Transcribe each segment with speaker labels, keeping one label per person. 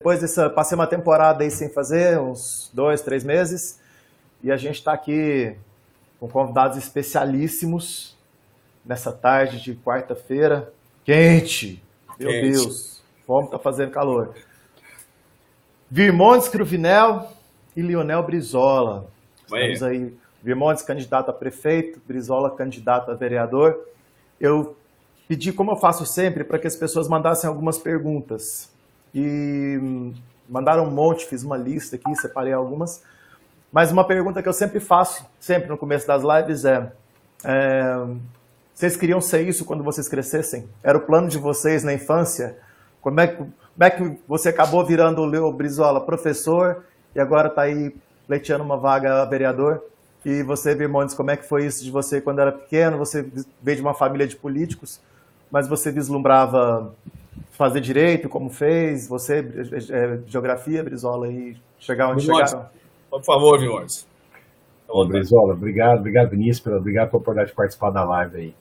Speaker 1: Depois dessa, passei uma temporada aí sem fazer, uns dois, três meses, e a gente está aqui com convidados especialíssimos nessa tarde de quarta-feira, quente, meu quente. Deus, como está fazendo calor. Virmontes Cruvinel e Lionel Brizola. Estamos aí, Virmontes candidato a prefeito, Brizola candidato a vereador. Eu pedi, como eu faço sempre, para que as pessoas mandassem algumas perguntas. E mandaram um monte, fiz uma lista aqui, separei algumas. Mas uma pergunta que eu sempre faço, sempre no começo das lives é, é vocês queriam ser isso quando vocês crescessem? Era o plano de vocês na infância? Como é que como é que você acabou virando o Leo Brizola professor e agora está aí pleiteando uma vaga vereador? E você, Virmontes, como é que foi isso de você quando era pequeno? Você veio de uma família de políticos, mas você vislumbrava fazer direito, como fez? Você, é, geografia, Brizola, e chegar onde Virmontes, chegaram?
Speaker 2: Por favor, Virmontes.
Speaker 3: Ô, Brizola, obrigado, obrigado, Vinícius, pela, obrigado pela oportunidade de participar da live aí.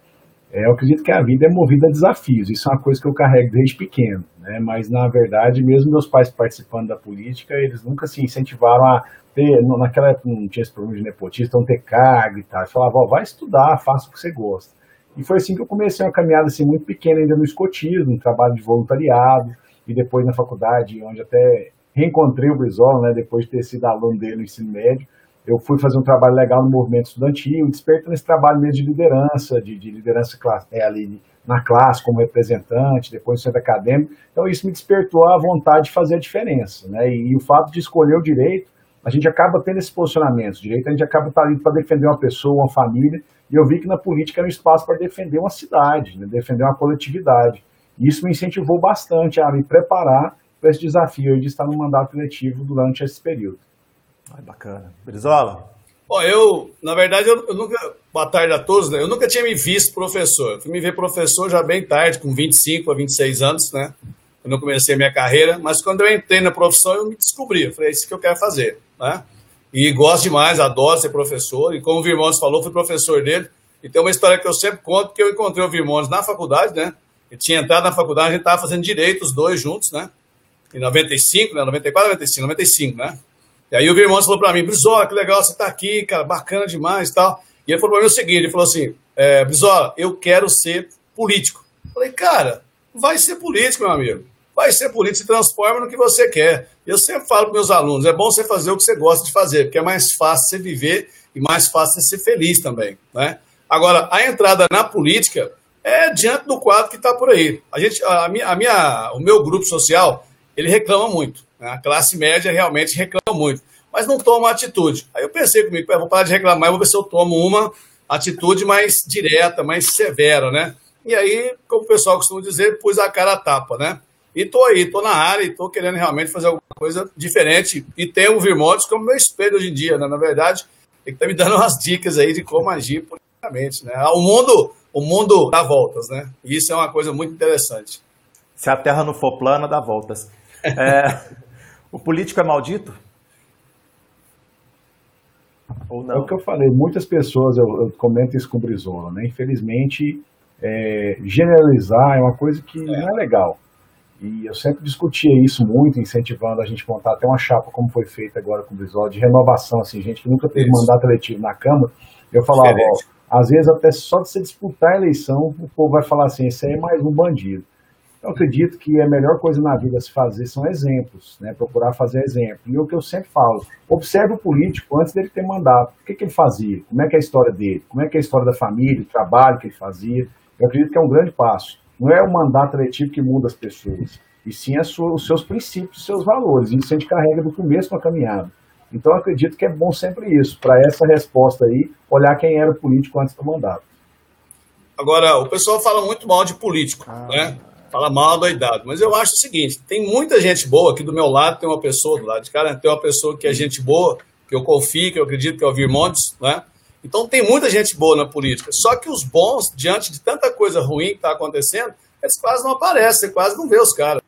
Speaker 3: É, eu acredito que a vida é movida a desafios, isso é uma coisa que eu carrego desde pequeno, né? mas na verdade, mesmo meus pais participando da política, eles nunca se incentivaram a ter, naquela época não tinha esse problema de nepotismo, então ter cargo e tal, eles falavam, vai estudar, faça o que você gosta. E foi assim que eu comecei uma caminhada assim, muito pequena ainda no escotismo, trabalho de voluntariado, e depois na faculdade, onde até reencontrei o Brizola, né, depois de ter sido aluno dele no ensino médio, eu fui fazer um trabalho legal no movimento estudantil, despertando esse trabalho mesmo de liderança, de, de liderança é, ali na classe como representante, depois no centro acadêmico. Então isso me despertou a vontade de fazer a diferença, né? E, e o fato de escolher o direito, a gente acaba tendo esse posicionamento. O direito a gente acaba estar ali para defender uma pessoa, uma família, e eu vi que na política era um espaço para defender uma cidade, né? defender uma coletividade. E isso me incentivou bastante a me preparar para esse desafio de estar no mandato eletivo durante esse período.
Speaker 1: Ai, bacana. Brizola?
Speaker 2: Bom, eu, na verdade, eu, eu, nunca. Boa tarde a todos, né? Eu nunca tinha me visto professor. Eu fui me ver professor já bem tarde, com 25 a 26 anos, né? Quando eu comecei a minha carreira. Mas quando eu entrei na profissão, eu me descobri. Eu falei, é isso que eu quero fazer, né? E gosto demais, adoro ser professor. E como o Virmontes falou, fui professor dele. E tem uma história que eu sempre conto, que eu encontrei o Virmontes na faculdade, né? Ele tinha entrado na faculdade, a gente estava fazendo direito, os dois juntos, né? Em 95, né? 94, 95, 95, né? E aí o irmão falou para mim, Brizola, que legal você tá aqui, cara, bacana demais e tal. E ele falou para mim o seguinte, ele falou assim, é, Brizola, eu quero ser político. Eu falei, cara, vai ser político, meu amigo. Vai ser político, se transforma no que você quer. Eu sempre falo para meus alunos, é bom você fazer o que você gosta de fazer, porque é mais fácil você viver e mais fácil você ser feliz também, né? Agora, a entrada na política é diante do quadro que está por aí. A gente, a minha, a minha, o meu grupo social, ele reclama muito. Né? A classe média realmente reclama muito, mas não toma atitude. Aí eu pensei comigo, vou parar de reclamar, vou ver se eu tomo uma atitude mais direta, mais severa, né? E aí, como o pessoal costuma dizer, pus a cara a tapa, né? E tô aí, tô na área e tô querendo realmente fazer alguma coisa diferente. E tenho o Virmontes como meu espelho hoje em dia, né? Na verdade, ele tá me dando umas dicas aí de como agir politicamente, né? O mundo, o mundo dá voltas, né? E isso é uma coisa muito interessante.
Speaker 1: Se a Terra não for plana, dá voltas. É, o político é maldito?
Speaker 3: Ou não? É o que eu falei, muitas pessoas, eu, eu comento isso com o Brizola, né? Infelizmente, é, generalizar é uma coisa que é. não é legal. E eu sempre discutia isso muito, incentivando a gente montar até uma chapa, como foi feita agora com o Brizola, de renovação, assim, gente que nunca teve isso. mandato eletivo na Câmara. Eu falava, ó, às vezes até só de você disputar a eleição, o povo vai falar assim, esse aí é mais um bandido. Eu acredito que a melhor coisa na vida a se fazer são exemplos, né? procurar fazer exemplo. E o que eu sempre falo, observe o político antes dele ter mandato. O que, que ele fazia? Como é que é a história dele? Como é que é a história da família, o trabalho que ele fazia? Eu acredito que é um grande passo. Não é o mandato eletivo que muda as pessoas, e sim sua, os seus princípios, os seus valores. Isso a gente carrega do começo da caminhada. Então eu acredito que é bom sempre isso, para essa resposta aí, olhar quem era o político antes do mandato.
Speaker 2: Agora, o pessoal fala muito mal de político, ah. né? fala mal doidado. Mas eu acho o seguinte: tem muita gente boa aqui do meu lado, tem uma pessoa do lado de cá, né? tem uma pessoa que é gente boa, que eu confio, que eu acredito que é o Virmontes, né? Então tem muita gente boa na política. Só que os bons, diante de tanta coisa ruim que está acontecendo, eles quase não aparecem, quase não vê os caras.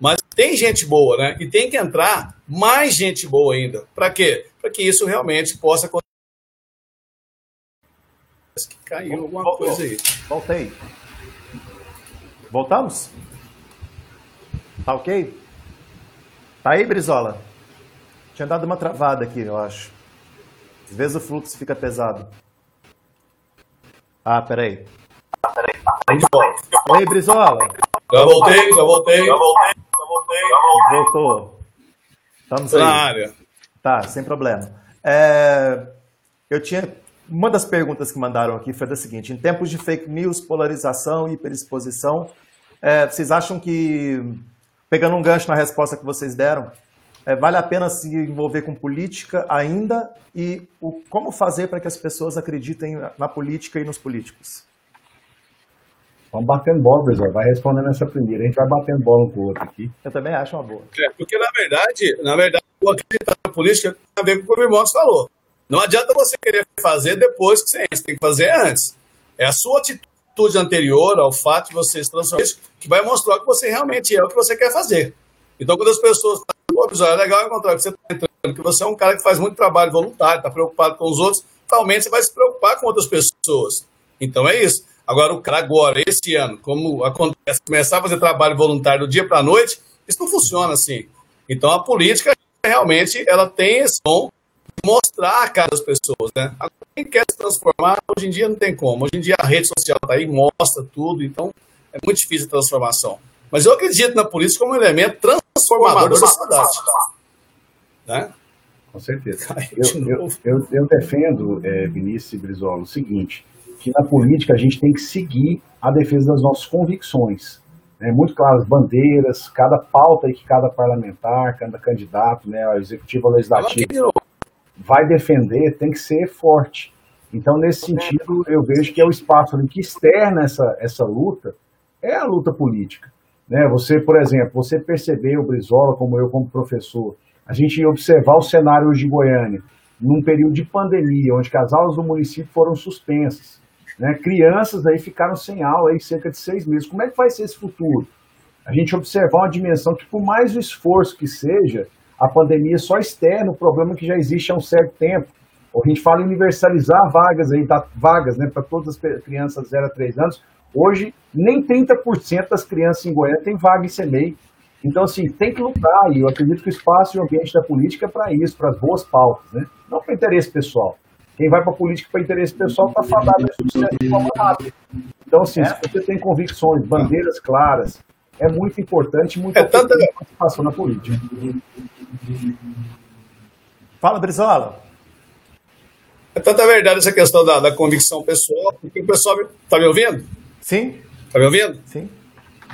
Speaker 2: Mas tem gente boa, né? E tem que entrar mais gente boa ainda. Para quê? Para que isso realmente possa acontecer. Que caiu alguma coisa aí.
Speaker 1: Voltei. Voltamos? Tá ok? Tá aí, Brizola? Tinha dado uma travada aqui, eu acho. Às vezes o fluxo fica pesado. Ah, peraí. Ah, peraí. Oi, Brizola.
Speaker 2: Já voltei, já voltei, já voltei, já voltei.
Speaker 1: Voltou. Estamos aí. Na área. Tá, sem problema. É, eu tinha. Uma das perguntas que mandaram aqui foi da seguinte: em tempos de fake news, polarização e hiperexposição, é, vocês acham que, pegando um gancho na resposta que vocês deram, é, vale a pena se envolver com política ainda e o, como fazer para que as pessoas acreditem na política e nos políticos?
Speaker 3: Vamos batendo bola, Brisol. Vai respondendo essa primeira. A gente vai batendo bola um com o outro aqui.
Speaker 1: Eu também acho uma boa.
Speaker 2: É, porque, na verdade, na verdade, o acreditar na política tem a ver com o que o irmão falou. Não adianta você querer fazer depois que você, você tem que fazer antes. É a sua atitude anterior ao fato de você se transformar que vai mostrar que você realmente é o que você quer fazer. Então, quando as pessoas falam, é legal encontrar que você está entrando, que você é um cara que faz muito trabalho voluntário, está preocupado com os outros, realmente você vai se preocupar com outras pessoas. Então, é isso. Agora, o cara agora, esse ano, como acontece, começar a fazer trabalho voluntário do dia para a noite, isso não funciona assim. Então, a política, realmente, ela tem esse de mostrar a cara das pessoas, né? Quem quer se transformar, hoje em dia não tem como. Hoje em dia a rede social está aí, mostra tudo, então é muito difícil a transformação. Mas eu acredito na política como um elemento transformador da sociedade. Né?
Speaker 3: Com certeza. Eu, eu, eu, eu defendo, é, Vinícius Brizola, o seguinte, que na política a gente tem que seguir a defesa das nossas convicções. Né, muito claras, bandeiras, cada pauta que cada parlamentar, cada candidato, né, ao executivo, ao legislativo, vai defender, tem que ser forte. Então, nesse sentido, eu vejo que é o espaço que externa essa, essa luta, é a luta política. Né? Você, por exemplo, você percebeu, Brizola, como eu, como professor, a gente observar o cenário hoje de Goiânia, num período de pandemia, onde as aulas do município foram suspensas. Né? Crianças aí ficaram sem aula aí cerca de seis meses. Como é que vai ser esse futuro? A gente observar uma dimensão que, por mais o esforço que seja, a pandemia só externa o problema que já existe há um certo tempo. A gente fala em universalizar vagas aí, dar vagas né, para todas as crianças 0 a 3 anos. Hoje, nem 30% das crianças em Goiânia têm vaga em CEMEI. Então, assim, tem que lutar, e eu acredito que o espaço e o ambiente da política é para isso, para as boas pautas, né? Não para interesse pessoal. Quem vai para a política para interesse pessoal está fadado a sucesso de forma rápida. Então, assim, é. se você tem convicções, bandeiras claras, é muito importante, muito
Speaker 2: é tanta
Speaker 3: participação na política.
Speaker 1: Fala, Brizola.
Speaker 2: É tanta verdade essa questão da, da convicção pessoal, porque o pessoal está me ouvindo?
Speaker 1: Sim.
Speaker 2: Está me ouvindo?
Speaker 1: Sim.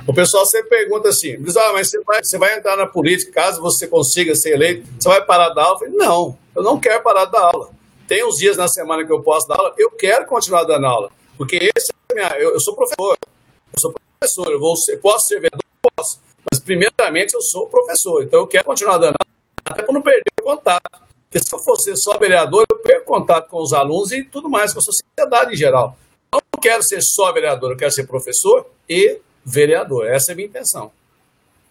Speaker 2: O pessoal sempre pergunta assim, Brizola, mas você vai, você vai entrar na política, caso você consiga ser eleito, você vai parar da aula? Eu falei, não, eu não quero parar da aula tem uns dias na semana que eu posso dar aula, eu quero continuar dando aula. Porque esse é minha, eu, eu, sou professor. Eu sou professor, eu vou ser, posso ser vereador? Posso. Mas, primeiramente, eu sou professor. Então, eu quero continuar dando aula, até para não perder o contato. Porque se eu fosse só vereador, eu perco contato com os alunos e tudo mais, com a sociedade em geral. Não quero ser só vereador, eu quero ser professor e vereador. Essa é a minha intenção.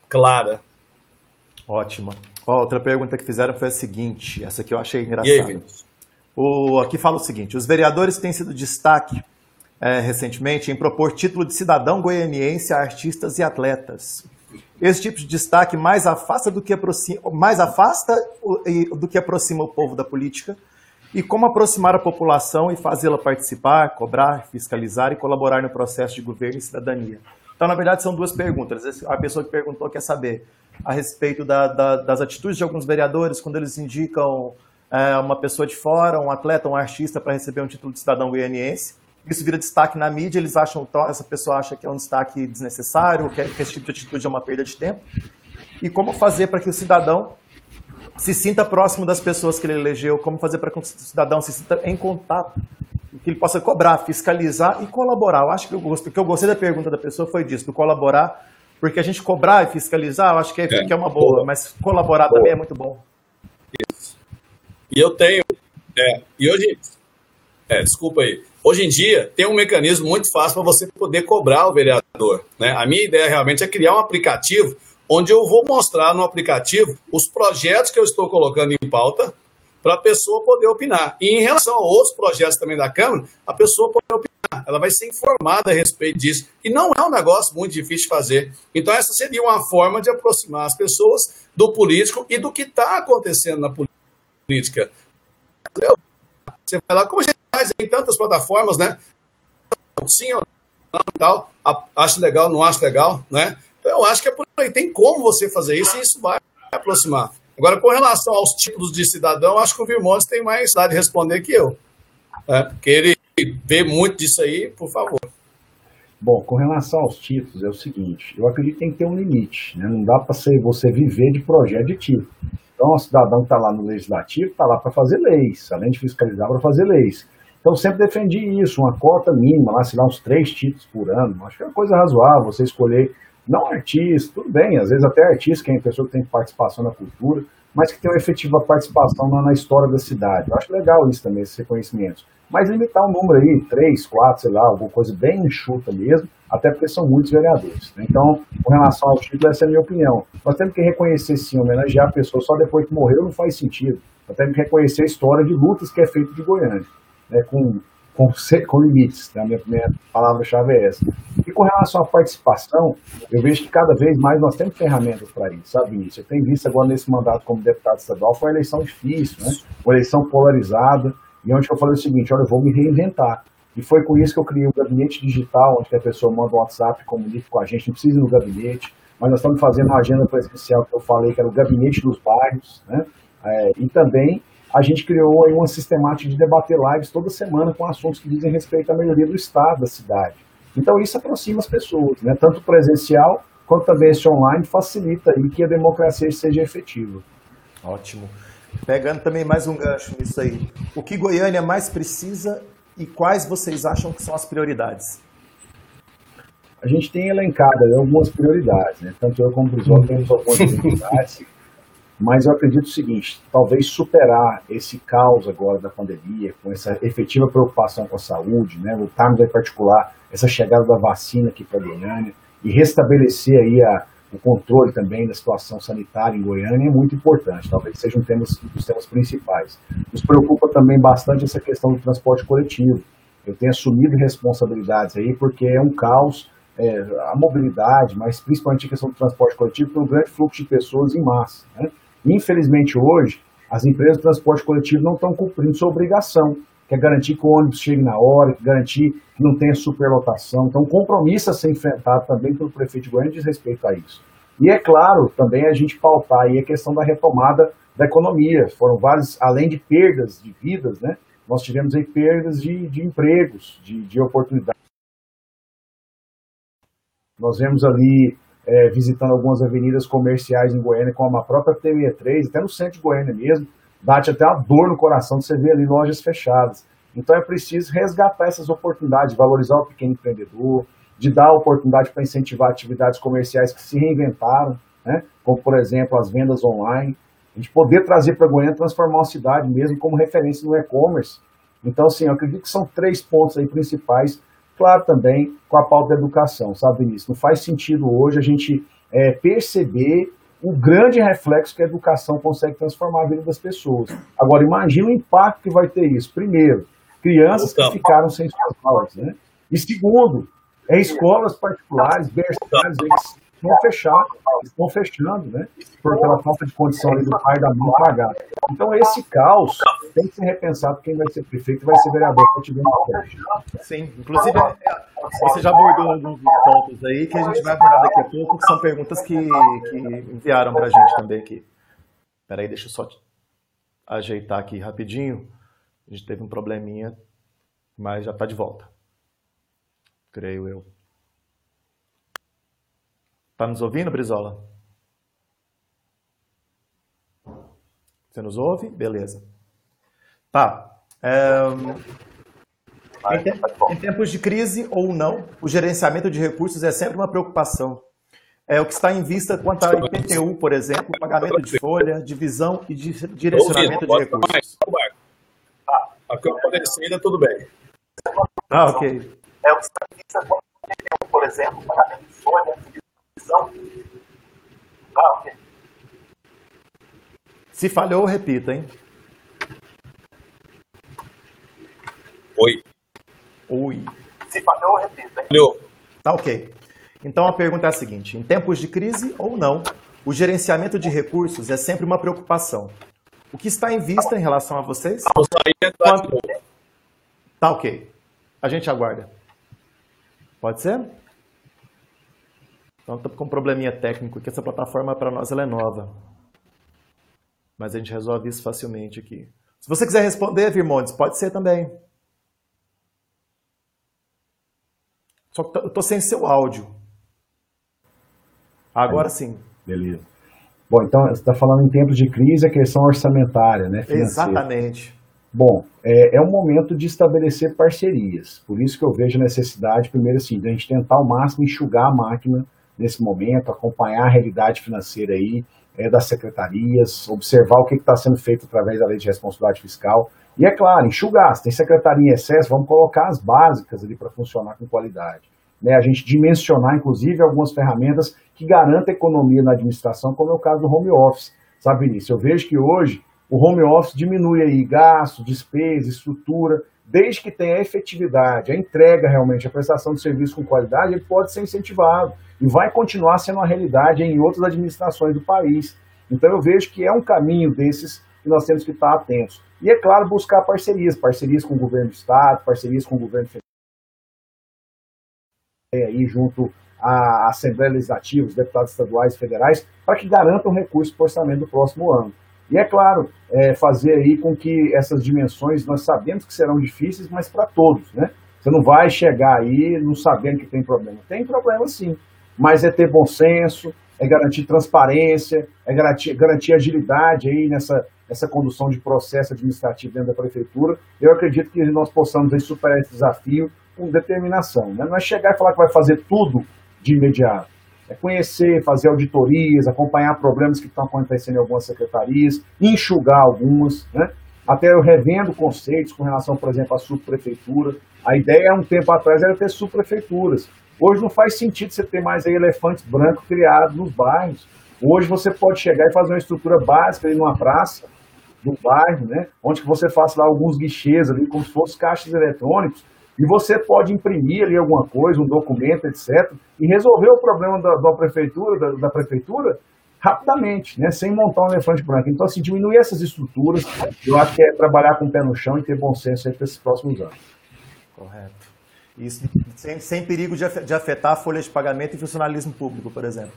Speaker 2: Clara.
Speaker 1: Ótima. outra pergunta que fizeram foi a seguinte, essa aqui eu achei engraçada. E aí, Vinícius? O, aqui fala o seguinte: os vereadores têm sido destaque é, recentemente em propor título de cidadão goianiense a artistas e atletas. Esse tipo de destaque mais afasta do que aproxima, mais afasta do que aproxima o povo da política. E como aproximar a população e fazê-la participar, cobrar, fiscalizar e colaborar no processo de governo e cidadania? Então, na verdade, são duas perguntas. A pessoa que perguntou quer saber a respeito da, da, das atitudes de alguns vereadores quando eles indicam é, uma pessoa de fora, um atleta, um artista para receber um título de cidadão goianiense. Isso vira destaque na mídia, eles acham, essa pessoa acha que é um destaque desnecessário, que, esse tipo de atitude é uma perda de tempo. E como fazer para que o cidadão se sinta próximo das pessoas que ele elegeu, como fazer para que o cidadão se sinta em contato, que ele possa cobrar, fiscalizar e colaborar. Eu acho que eu, o que eu gostei da pergunta da pessoa foi disso, do colaborar, porque a gente cobrar e fiscalizar, eu acho que é, é, que é uma boa, mas colaborar boa. também é muito bom.
Speaker 2: Isso. E eu tenho. É, e hoje. É, desculpa aí. Hoje em dia, tem um mecanismo muito fácil para você poder cobrar o vereador. Né? A minha ideia realmente é criar um aplicativo onde eu vou mostrar no aplicativo os projetos que eu estou colocando em pauta para a pessoa poder opinar. E em relação a outros projetos também da Câmara, a pessoa pode opinar. ela vai ser informada a respeito disso. E não é um negócio muito difícil de fazer. Então, essa seria uma forma de aproximar as pessoas do político e do que está acontecendo na política. Você vai lá, como a gente faz em tantas plataformas, né? Sim ou não, tal, acho legal, não acho legal, né? Então, eu acho que é por aí. Tem como você fazer isso e isso vai aproximar. Agora, com relação aos tipos de cidadão, acho que o Virmontes tem mais lá de responder que eu. É, porque ele vê muito disso aí, por favor.
Speaker 3: Bom, com relação aos títulos, é o seguinte: eu acredito que tem que ter um limite. Né? Não dá para você viver de projeto de título. Então, o cidadão está lá no legislativo, está lá para fazer leis, além de fiscalizar, para fazer leis. Então, sempre defendi isso, uma cota mínima, lá, sei lá, uns três títulos por ano. Acho que é uma coisa razoável você escolher, não artista, tudo bem, às vezes até artista, que é uma pessoa que tem participação na cultura, mas que tem uma efetiva participação na, na história da cidade. Eu acho legal isso também, esses reconhecimentos. Mas limitar um número aí, três, quatro, sei lá, alguma coisa bem enxuta mesmo, até porque são muitos vereadores. Né? Então, com relação ao título, essa é a minha opinião. Nós temos que reconhecer sim, homenagear a pessoa só depois que morreu não faz sentido. Nós temos que reconhecer a história de lutas que é feita de Goiânia, né? com, com, com limites. Né? A minha, minha palavra-chave é essa. E com relação à participação, eu vejo que cada vez mais nós temos ferramentas para isso, sabe, Vinícius? Eu tenho visto agora nesse mandato como deputado estadual, foi uma eleição difícil, né? uma eleição polarizada, e onde eu falei o seguinte, olha, eu vou me reinventar. E foi com isso que eu criei o gabinete digital, onde a pessoa manda um WhatsApp, comunica com a gente, não precisa ir no gabinete, mas nós estamos fazendo uma agenda presencial que eu falei, que era o gabinete dos bairros, né? É, e também a gente criou aí uma sistemática de debater lives toda semana com assuntos que dizem respeito à melhoria do estado da cidade. Então isso aproxima as pessoas, né? tanto presencial quanto também esse online facilita aí que a democracia seja efetiva.
Speaker 1: Ótimo. Pegando também mais um gancho nisso aí. O que Goiânia mais precisa e quais vocês acham que são as prioridades?
Speaker 3: A gente tem elencado algumas prioridades, né? Tanto eu como o Brizola temos algumas prioridades, mas eu acredito o seguinte, talvez superar esse caos agora da pandemia, com essa efetiva preocupação com a saúde, né? Lutarmos em particular essa chegada da vacina aqui para Goiânia e restabelecer aí a, o controle também da situação sanitária em Goiânia é muito importante, talvez seja um dos temas principais. Nos preocupa também bastante essa questão do transporte coletivo. Eu tenho assumido responsabilidades aí, porque é um caos é, a mobilidade, mas principalmente a questão do transporte coletivo, tem um grande fluxo de pessoas em massa. Né? Infelizmente, hoje, as empresas de transporte coletivo não estão cumprindo sua obrigação, que é garantir que o ônibus chegue na hora, garantir que não tenha superlotação. Então, um compromisso a ser enfrentado também pelo prefeito de Goiânia diz respeito a isso. E é claro, também a gente pautar aí a questão da retomada da economia. Foram vários, além de perdas de vidas, né? Nós tivemos aí perdas de, de empregos, de, de oportunidades. Nós vemos ali, é, visitando algumas avenidas comerciais em Goiânia, como a própria TE3, até no centro de Goiânia mesmo, bate até uma dor no coração de você ver ali lojas fechadas. Então é preciso resgatar essas oportunidades, valorizar o pequeno empreendedor, de dar oportunidade para incentivar atividades comerciais que se reinventaram, né? como por exemplo as vendas online, a gente poder trazer para Goiânia transformar a cidade mesmo como referência no e-commerce. Então, assim, eu acredito que são três pontos aí principais, claro também com a pauta da educação, sabe, Vinícius? Não faz sentido hoje a gente é, perceber o grande reflexo que a educação consegue transformar a vida das pessoas. Agora, imagine o impacto que vai ter isso. Primeiro, crianças que ficaram sem suas aulas, né? E segundo, é escolas particulares, berçários, estão fechando, estão fechando, né? Por aquela falta de condição ali do pai e da mãe pagar. Então, esse caos tem que ser repensado quem vai ser prefeito vai ser vereador tiver uma
Speaker 1: Sim, inclusive você já abordou alguns pontos aí que a gente vai abordar daqui a pouco, que são perguntas que, que enviaram para a gente também aqui. Peraí, deixa eu só ajeitar aqui rapidinho. A gente teve um probleminha, mas já está de volta. Creio eu. Está nos ouvindo, Brizola? Você nos ouve? Beleza. Tá. É... Em, te... em, tempos de crise ou não, o gerenciamento de recursos é sempre uma preocupação. É o que está em vista quanto à IPTU, por exemplo, pagamento de folha, divisão e direcionamento de recursos.
Speaker 2: Ah, aqui eu ainda tudo bem.
Speaker 1: Ah, ok. É o que está em vista quanto à IPTU, por exemplo, pagamento de folha, Ah, ok. Se falhou, repita, hein?
Speaker 2: Oi.
Speaker 1: Oi. eu repito. Hein? Tá ok. Então a pergunta é a seguinte: em tempos de crise ou não, o gerenciamento de recursos é sempre uma preocupação. O que está em vista em relação a vocês? Quanto... Tá ok. A gente aguarda. Pode ser? Então estou com um probleminha técnico, que essa plataforma para nós ela é nova. Mas a gente resolve isso facilmente aqui. Se você quiser responder, Virmontes, pode ser também. Só que eu estou sem seu áudio. Agora sim.
Speaker 3: Beleza. Bom, então você está falando em tempos de crise, a questão orçamentária, né?
Speaker 1: Financeira. Exatamente.
Speaker 3: Bom, é, é um momento de estabelecer parcerias. Por isso que eu vejo a necessidade, primeiro assim, de a gente tentar ao máximo enxugar a máquina nesse momento, acompanhar a realidade financeira aí é, das secretarias, observar o que está sendo feito através da lei de responsabilidade fiscal. E é claro, enxugar. Se tem secretaria em excesso, vamos colocar as básicas ali para funcionar com qualidade. Né, a gente dimensionar, inclusive, algumas ferramentas que garantem economia na administração, como é o caso do home office. Sabe, Vinícius? Eu vejo que hoje o home office diminui aí gasto, despesa, estrutura, desde que tenha efetividade, a entrega realmente, a prestação de serviço com qualidade, ele pode ser incentivado e vai continuar sendo uma realidade em outras administrações do país. Então eu vejo que é um caminho desses que nós temos que estar atentos. E é claro, buscar parcerias, parcerias com o governo do estado, parcerias com o governo federal, aí junto à Assembleia Legislativa, os deputados estaduais e federais, para que garantam recursos para o orçamento do próximo ano. E é claro, é, fazer aí com que essas dimensões, nós sabemos que serão difíceis, mas para todos, né? Você não vai chegar aí não sabendo que tem problema. Tem problema sim, mas é ter bom senso, é garantir transparência, é garantir, garantir agilidade aí nessa, nessa condução de processo administrativo dentro da prefeitura. Eu acredito que nós possamos aí, superar esse desafio com determinação. Né? Não é chegar e falar que vai fazer tudo de imediato é conhecer, fazer auditorias, acompanhar problemas que estão acontecendo em algumas secretarias, enxugar algumas, né? Até eu revendo conceitos com relação, por exemplo, à subprefeitura. A ideia, um tempo atrás, era ter subprefeituras. Hoje não faz sentido você ter mais aí elefantes brancos criados nos bairros. Hoje você pode chegar e fazer uma estrutura básica ali numa praça do bairro, né? Onde você faça lá alguns guichês ali, como se fossem caixas eletrônicos, e você pode imprimir ali alguma coisa, um documento, etc., e resolver o problema da, da prefeitura, da, da, prefeitura rapidamente, né, sem montar um elefante branco. Então, assim, diminuir essas estruturas, eu acho que é trabalhar com o pé no chão e ter bom senso aí para esses próximos anos.
Speaker 1: Correto. Isso sem, sem perigo de afetar a folha de pagamento e funcionalismo público, por exemplo.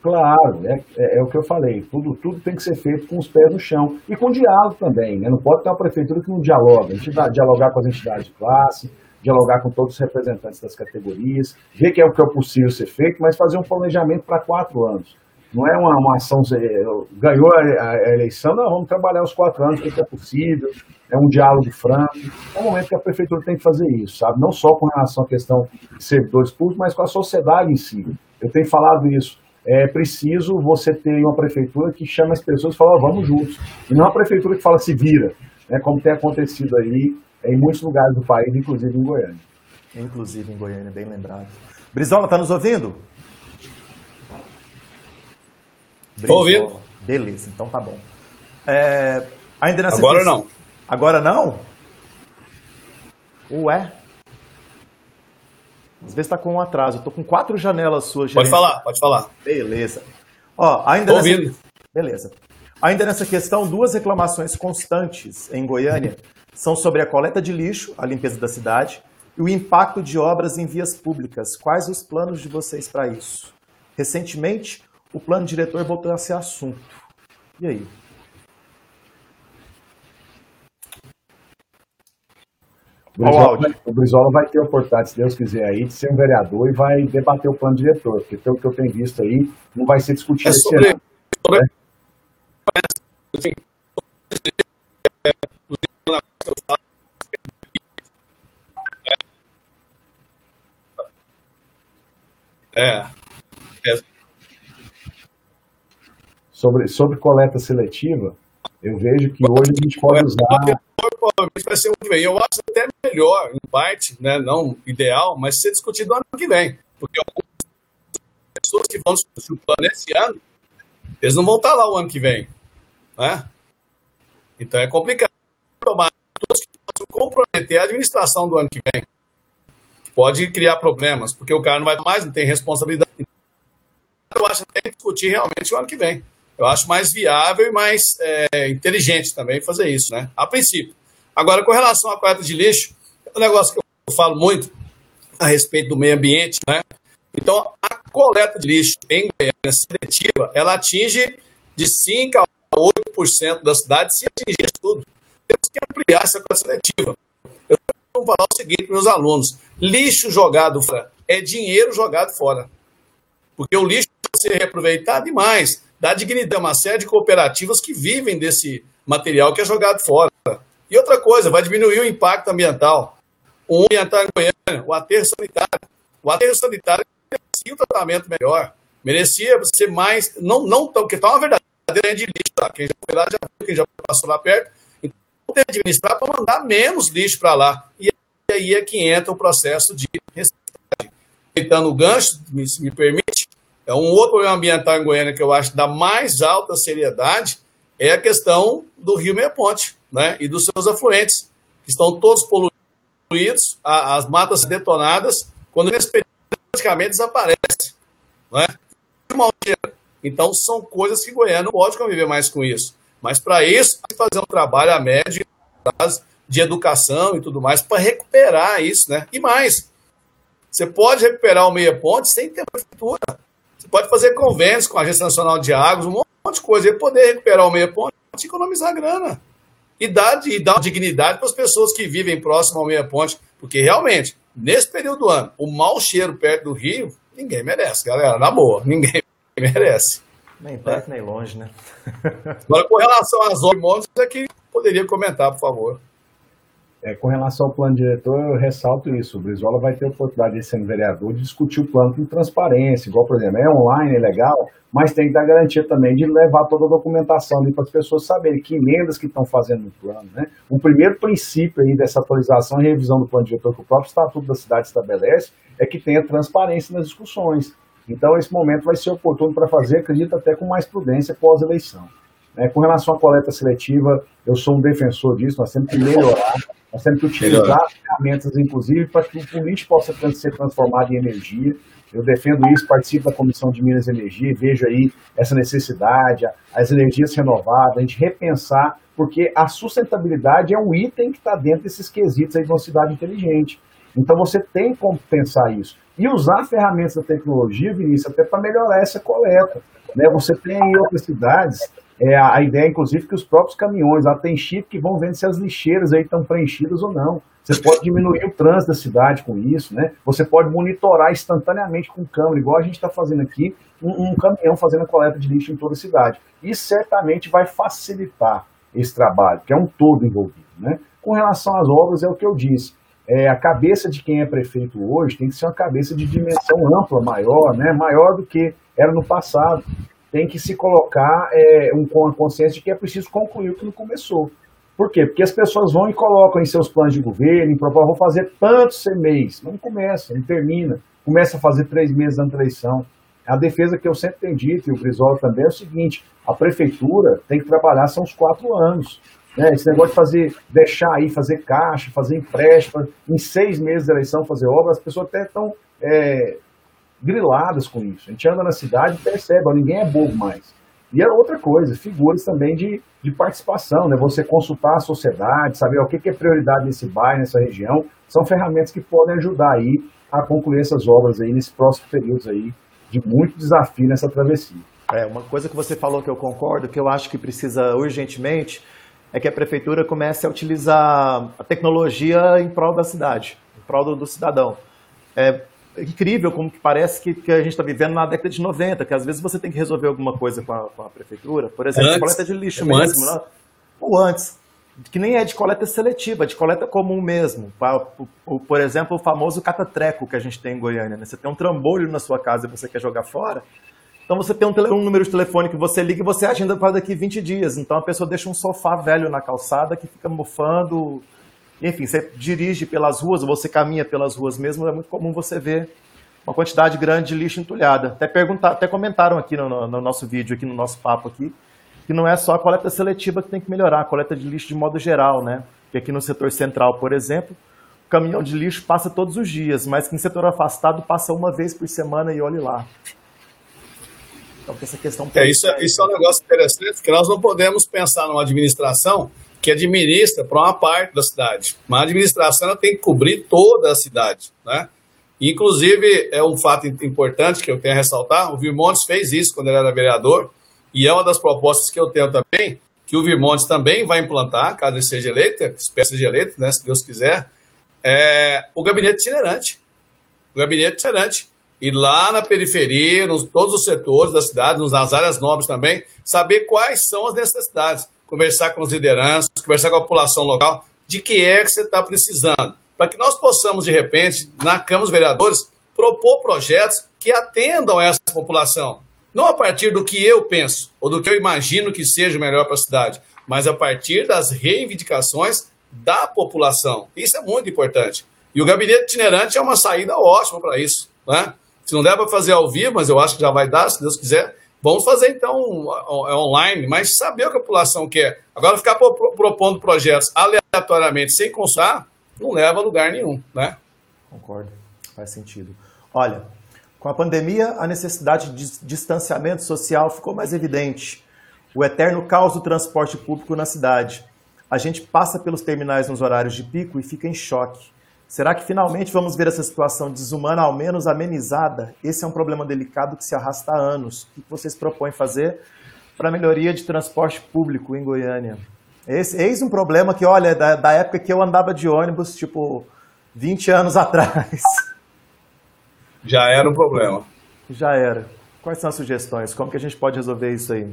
Speaker 3: Claro, é, é, é, o que eu falei. Tudo, tudo tem que ser feito com os pés no chão e com diálogo também. Né? Não pode ter uma prefeitura que não dialoga. A gente dá, dialogar com as entidades de classe, dialogar com todos os representantes das categorias, ver que é o que é possível ser feito, mas fazer um planejamento para quatro anos. Não é uma, uma ação, ganhou a, a, eleição, não, vamos trabalhar os quatro anos, o que é possível, é um diálogo franco. É um momento que a prefeitura tem que fazer isso, sabe? Não só com relação à questão de servidores públicos, mas com a sociedade em si. Eu tenho falado isso. É preciso você ter uma prefeitura que chama as pessoas e fala, oh, vamos juntos. E não uma prefeitura que fala, se vira, né, como tem acontecido aí em muitos lugares do país, inclusive em Goiânia.
Speaker 1: Inclusive em Goiânia, bem lembrado. Brizola, está nos ouvindo?
Speaker 2: Estou ouvindo.
Speaker 1: Beleza, então tá bom. É, ainda nessa
Speaker 2: Agora questão... não.
Speaker 1: Agora não? Ué? Às vezes está com um atraso. Estou com quatro janelas suas.
Speaker 2: Pode falar, pode falar.
Speaker 1: Beleza. Ó, ainda
Speaker 2: Tô nessa... ouvindo.
Speaker 1: Beleza. Ainda nessa questão, duas reclamações constantes em Goiânia são sobre a coleta de lixo, a limpeza da cidade, e o impacto de obras em vias públicas. Quais os planos de vocês para isso? Recentemente, o plano diretor voltou a ser assunto. E aí?
Speaker 3: O Brizola, vai, o Brizola vai ter a oportunidade, se Deus quiser, aí, de ser um vereador e vai debater o plano diretor, porque pelo que eu tenho visto aí, não vai ser discutido é sobre, esse ano. Sobre, né?
Speaker 2: É. é.
Speaker 3: Sobre, sobre coleta seletiva, eu vejo que hoje a gente pode usar.
Speaker 2: Vai ser vem. Eu acho até melhor, em parte, né, não ideal, mas ser discutido ano que vem. Porque algumas pessoas que vão discutir o plano esse ano, eles não vão estar lá o ano que vem. Né? Então é complicado tomar todos que possam comprometer a administração do ano que vem. Pode criar problemas, porque o cara não vai mais, não tem responsabilidade. Eu acho que tem que discutir realmente o ano que vem. Eu acho mais viável e mais é, inteligente também fazer isso, né? A princípio. Agora, com relação à coleta de lixo, é um negócio que eu falo muito a respeito do meio ambiente, né? Então, a coleta de lixo em Goiânia seletiva, ela atinge de 5% a 8% da cidade se atingir tudo. Temos que ampliar essa coleta seletiva. Eu vou falar o seguinte para meus alunos: lixo jogado fora é dinheiro jogado fora. Porque o lixo pode ser reaproveitado demais, dá dignidade a uma série de cooperativas que vivem desse material que é jogado fora. E outra coisa, vai diminuir o impacto ambiental. O ambiental em Goiânia, o aterro sanitário. O aterro sanitário merecia um tratamento melhor, merecia ser mais, não, não tão, porque está uma verdadeira de lixo lá. Quem já foi lá já viu, quem já passou lá perto. Então, tem que administrar para mandar menos lixo para lá. E aí é que entra o processo de reciclagem. Tentando o gancho, se me permite, é um outro problema ambiental em Goiânia que eu acho da mais alta seriedade é a questão do Rio Meia Ponte né, e dos seus afluentes, que estão todos poluídos, as matas detonadas, quando praticamente desaparece. Né? Então, são coisas que Goiânia não pode conviver mais com isso. Mas, para isso, fazer um trabalho a médio prazo de educação e tudo mais para recuperar isso. Né? E mais, você pode recuperar o meia ponte sem ter prefeitura. Você pode fazer convênios com a Agência Nacional de Águas, um monte de coisa, e poder recuperar o meia ponte e economizar grana e dar, e dar dignidade para as pessoas que vivem próximo ao meia ponte, porque realmente, nesse período do ano, o mau cheiro perto do rio, ninguém merece, galera, na boa, ninguém merece.
Speaker 1: Nem perto nem longe, né?
Speaker 2: Agora, com relação às hormônios, é que poderia comentar, por favor.
Speaker 3: É, com relação ao plano diretor, eu ressalto isso. O Brizola vai ter a oportunidade de ser vereador de discutir o plano com transparência, igual, por exemplo, é online, é legal, mas tem que dar garantia também de levar toda a documentação ali para as pessoas saberem que emendas que estão fazendo no plano. Né? O primeiro princípio aí dessa atualização e revisão do plano diretor que o próprio Estatuto da Cidade estabelece é que tenha transparência nas discussões. Então, esse momento vai ser oportuno para fazer, acredito, até com mais prudência pós-eleição. É, com relação à coleta seletiva, eu sou um defensor disso, nós temos que melhorar, nós temos que utilizar as ferramentas, inclusive, para que o lixo possa ser transformado em energia. Eu defendo isso, participo da Comissão de Minas e Energia vejo aí essa necessidade, as energias renováveis, a gente repensar, porque a sustentabilidade é um item que está dentro desses quesitos aí de uma cidade inteligente. Então você tem como pensar isso. E usar ferramentas da tecnologia, Vinícius, até para melhorar essa coleta. Né? Você tem em outras cidades é, a ideia, inclusive, que os próprios caminhões, lá tem chip que vão vendo se as lixeiras aí estão preenchidas ou não. Você pode diminuir o trânsito da cidade com isso, né? Você pode monitorar instantaneamente com câmera, igual a gente está fazendo aqui, um, um, caminhão fazendo a coleta de lixo em toda a cidade. Isso certamente vai facilitar esse trabalho, que é um todo envolvido, né? Com relação às obras, é o que eu disse. É, a cabeça de quem é prefeito hoje tem que ser uma cabeça de dimensão ampla, maior, né? Maior do que era no passado tem que se colocar é, um, com a consciência de que é preciso concluir o que não começou. Por quê? Porque as pessoas vão e colocam em seus planos de governo, em propósito, vou fazer tantos mas não começa, não termina. Começa a fazer três meses antes da eleição. A defesa que eu sempre tenho dito, e o Brizola também, é o seguinte: a prefeitura tem que trabalhar, são os quatro anos. Né? Esse negócio de fazer, deixar aí, fazer caixa, fazer empréstimo, em seis meses da eleição fazer obra, as pessoas até estão é, griladas com isso. A gente anda na cidade e percebe, ó, ninguém é bobo mais. E é outra coisa, figuras também de, de participação, né? Você consultar a sociedade, saber o que, que é prioridade nesse bairro, nessa região, são ferramentas que podem ajudar aí a concluir essas obras aí nesse próximo período aí de muito desafio nessa travessia.
Speaker 1: É, uma coisa que você falou que eu concordo, que eu acho que precisa urgentemente, é que a prefeitura comece a utilizar a tecnologia em prol da cidade, em prol do, do cidadão. É, incrível como que parece que, que a gente está vivendo na década de 90, que às vezes você tem que resolver alguma coisa com a, com a prefeitura, por exemplo, antes, coleta de lixo mesmo, antes. Né? ou antes, que nem é de coleta seletiva, é de coleta comum mesmo. Por exemplo, o famoso catatreco que a gente tem em Goiânia. Né? Você tem um trambolho na sua casa e você quer jogar fora, então você tem um, um, número de telefone que você liga e você agenda para daqui 20 dias. Então a pessoa deixa um sofá velho na calçada que fica mofando, enfim, você dirige pelas ruas, ou você caminha pelas ruas mesmo, é muito comum você ver uma quantidade grande de lixo entulhada. Até, perguntar, até comentaram aqui no, no, nosso vídeo, aqui no nosso papo aqui, que não é só a coleta seletiva que tem que melhorar, a coleta de lixo de modo geral, né? Que aqui no setor central, por exemplo, caminhão de lixo passa todos os dias, mas que em setor afastado passa uma vez por semana e olhe lá.
Speaker 2: Então, essa questão. É, isso, é, isso é um negócio interessante, porque nós não podemos pensar numa administração que administra para uma parte da cidade. Uma administração ela tem que cobrir toda a cidade. Né? Inclusive, é um fato importante que eu tenho a ressaltar: o Virmontes fez isso quando ele era vereador, e é uma das propostas que eu tenho também, que o Virmontes também vai implantar, caso ele seja eleito, espécie seja eleito, né, se Deus quiser, é o gabinete itinerante. O gabinete itinerante. E lá na periferia, em todos os setores da cidade, nas áreas nobres também, saber quais são as necessidades. Conversar com os lideranças, conversar com a população local, de que é que você está precisando. Para que nós possamos, de repente, na Câmara dos Vereadores, propor projetos que atendam essa população. Não a partir do que eu penso, ou do que eu imagino que seja melhor para a cidade, mas a partir das reivindicações da população. Isso é muito importante. E o gabinete itinerante é uma saída ótima para isso. Né? Se não der para fazer ao vivo, mas eu acho que já vai dar, se Deus quiser, vamos fazer então é online, mas saber o que a população quer. Agora, ficar propondo projetos aleatoriamente sem consultar, não leva a lugar nenhum. Né?
Speaker 1: Concordo, faz sentido. Olha, com a pandemia, a necessidade de distanciamento social ficou mais evidente. O eterno caos do transporte público na cidade. A gente passa pelos terminais nos horários de pico e fica em choque. Será que finalmente vamos ver essa situação desumana ao menos amenizada? Esse é um problema delicado que se arrasta há anos. O que vocês propõem fazer para a melhoria de transporte público em Goiânia? Esse, eis um problema que, olha, da, da época que eu andava de ônibus, tipo, 20 anos atrás.
Speaker 2: Já era um problema.
Speaker 1: Já era. Quais são as sugestões? Como que a gente pode resolver isso aí?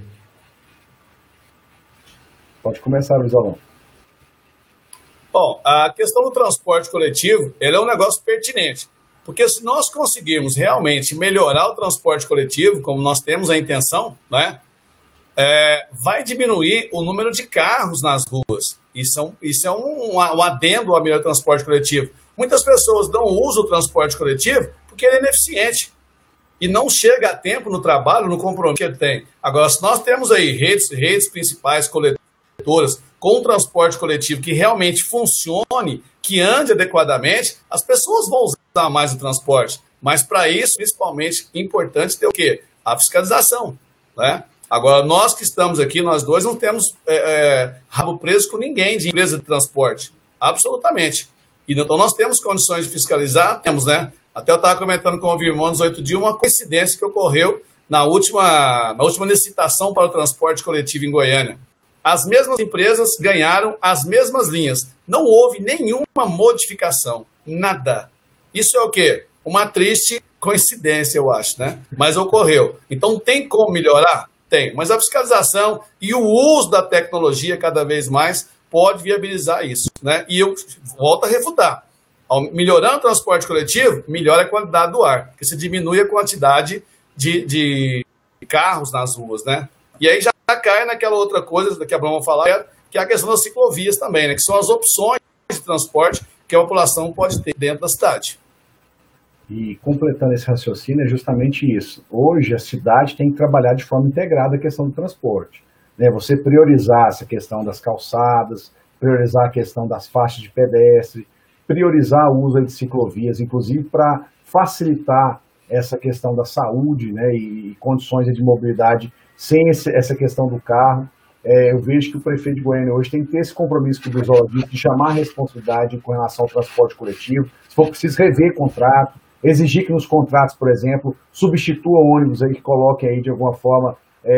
Speaker 3: Pode começar, Luizão.
Speaker 2: Bom, a questão do transporte coletivo é um negócio pertinente. Porque se nós conseguirmos realmente melhorar o transporte coletivo, como nós temos a intenção, né, é, vai diminuir o número de carros nas ruas. Isso é um, isso é um, um adendo ao melhor transporte coletivo. Muitas pessoas não usam o transporte coletivo porque ele é ineficiente e não chega a tempo no trabalho, no compromisso que ele tem. Agora, se nós temos aí redes, redes principais com transporte coletivo que realmente funcione, que ande adequadamente, as pessoas vão usar mais o transporte. Mas para isso, principalmente, importante ter o quê? A fiscalização. Né? Agora, nós que estamos aqui, nós dois, não temos é, é, rabo preso com ninguém de empresa de transporte. Absolutamente. Então, nós temos condições de fiscalizar, temos, né? Até eu estava comentando com o Virmão nos oito dias uma coincidência que ocorreu na última, na última licitação para o transporte coletivo em Goiânia as mesmas empresas ganharam as mesmas linhas. Não houve nenhuma modificação, nada. Isso é o quê? Uma triste coincidência, eu acho, né? Mas ocorreu. Então tem como melhorar? Tem. Mas a fiscalização e o uso da tecnologia cada vez mais pode viabilizar isso, né? E eu volto a refutar. Melhorando o transporte coletivo, melhora a qualidade do ar, porque se diminui a quantidade de, de carros nas ruas, né? E aí já cai naquela outra coisa que a Brama falar, que é a questão das ciclovias também, né? Que são as opções de transporte que a população pode ter dentro da cidade.
Speaker 3: E completando esse raciocínio é justamente isso. Hoje a cidade tem que trabalhar de forma integrada a questão do transporte. Né? Você priorizar essa questão das calçadas, priorizar a questão das faixas de pedestre, priorizar o uso de ciclovias, inclusive para facilitar essa questão da saúde né, e condições de mobilidade sem esse, essa questão do carro. É, eu vejo que o prefeito de Goiânia hoje tem que ter esse compromisso com o Brizola de chamar a responsabilidade com relação ao transporte coletivo. Se for preciso rever contrato, exigir que nos contratos, por exemplo, substitua ônibus aí que aí de alguma forma é,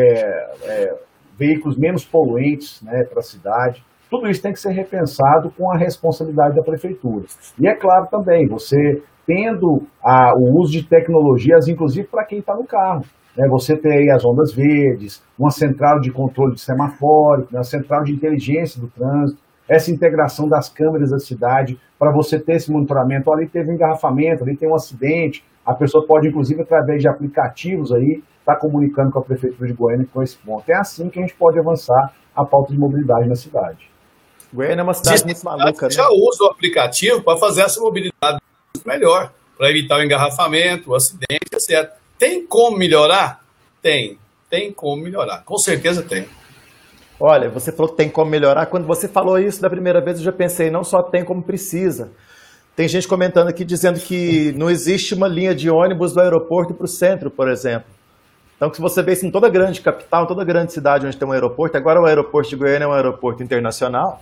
Speaker 3: é, veículos menos poluentes né, para a cidade. Tudo isso tem que ser repensado com a responsabilidade da prefeitura. E é claro também, você tendo a, o uso de tecnologias, inclusive para quem está no carro né, você ter aí as ondas verdes, uma central de controle de semafórico, uma central de inteligência do trânsito, essa integração das câmeras da cidade para você ter esse monitoramento. Ali teve um engarrafamento, ali tem um acidente, a pessoa pode, inclusive, através de aplicativos aí, estar tá comunicando com a Prefeitura de Goiânia com esse ponto. É assim que a gente pode avançar a pauta de mobilidade na cidade.
Speaker 1: Goiânia é uma cidade muito maluca,
Speaker 2: né? Já usa o aplicativo para fazer essa mobilidade melhor, para evitar o engarrafamento, o acidente, etc. Tem como melhorar? Tem. Tem como melhorar. Com certeza tem.
Speaker 1: Olha, você falou que tem como melhorar. Quando você falou isso da primeira vez, eu já pensei, não só tem como precisa. Tem gente comentando aqui dizendo que não existe uma linha de ônibus do aeroporto para o centro, por exemplo. Então, se você vê isso em toda grande capital, toda grande cidade onde tem um aeroporto, agora o aeroporto de Goiânia é um aeroporto internacional,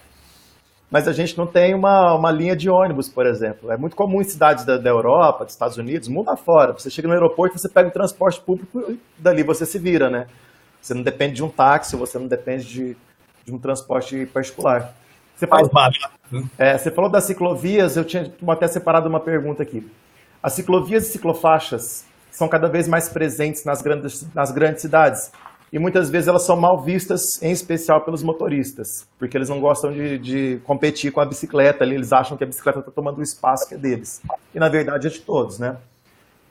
Speaker 1: mas a gente não tem uma, uma linha de ônibus, por exemplo. É muito comum em cidades da, da Europa, dos Estados Unidos, mundo afora. Você chega no aeroporto, você pega o transporte público e dali você se vira, né? Você não depende de um táxi, você não depende de, de um transporte particular. Você falou, né? é, você falou das ciclovias, eu tinha até separado uma pergunta aqui. As ciclovias e ciclofaixas são cada vez mais presentes nas grandes, nas grandes cidades. E muitas vezes elas são mal vistas, em especial pelos motoristas, porque eles não gostam de, de competir com a bicicleta ali, eles acham que a bicicleta está tomando o espaço que é deles. E na verdade é de todos, né?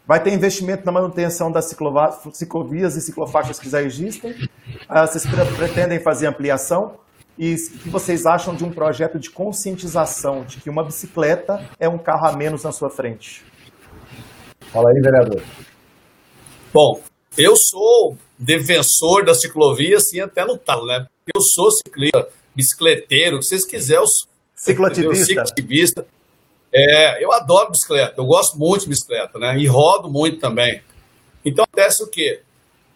Speaker 1: Vai ter investimento na manutenção das ciclovias e ciclofaixas que já existem. Ah, vocês pretendem fazer ampliação? E o que vocês acham de um projeto de conscientização de que uma bicicleta é um carro a menos na sua frente?
Speaker 3: Fala aí, vereador.
Speaker 2: Bom, eu sou defensor da ciclovia, assim, até no talo, né? Eu sou ciclista, bicicleteiro, o que vocês quiserem. Eu sou
Speaker 1: cicloativista.
Speaker 2: cicloativista. É, eu adoro bicicleta, eu gosto muito de bicicleta, né? E rodo muito também. Então, acontece o quê?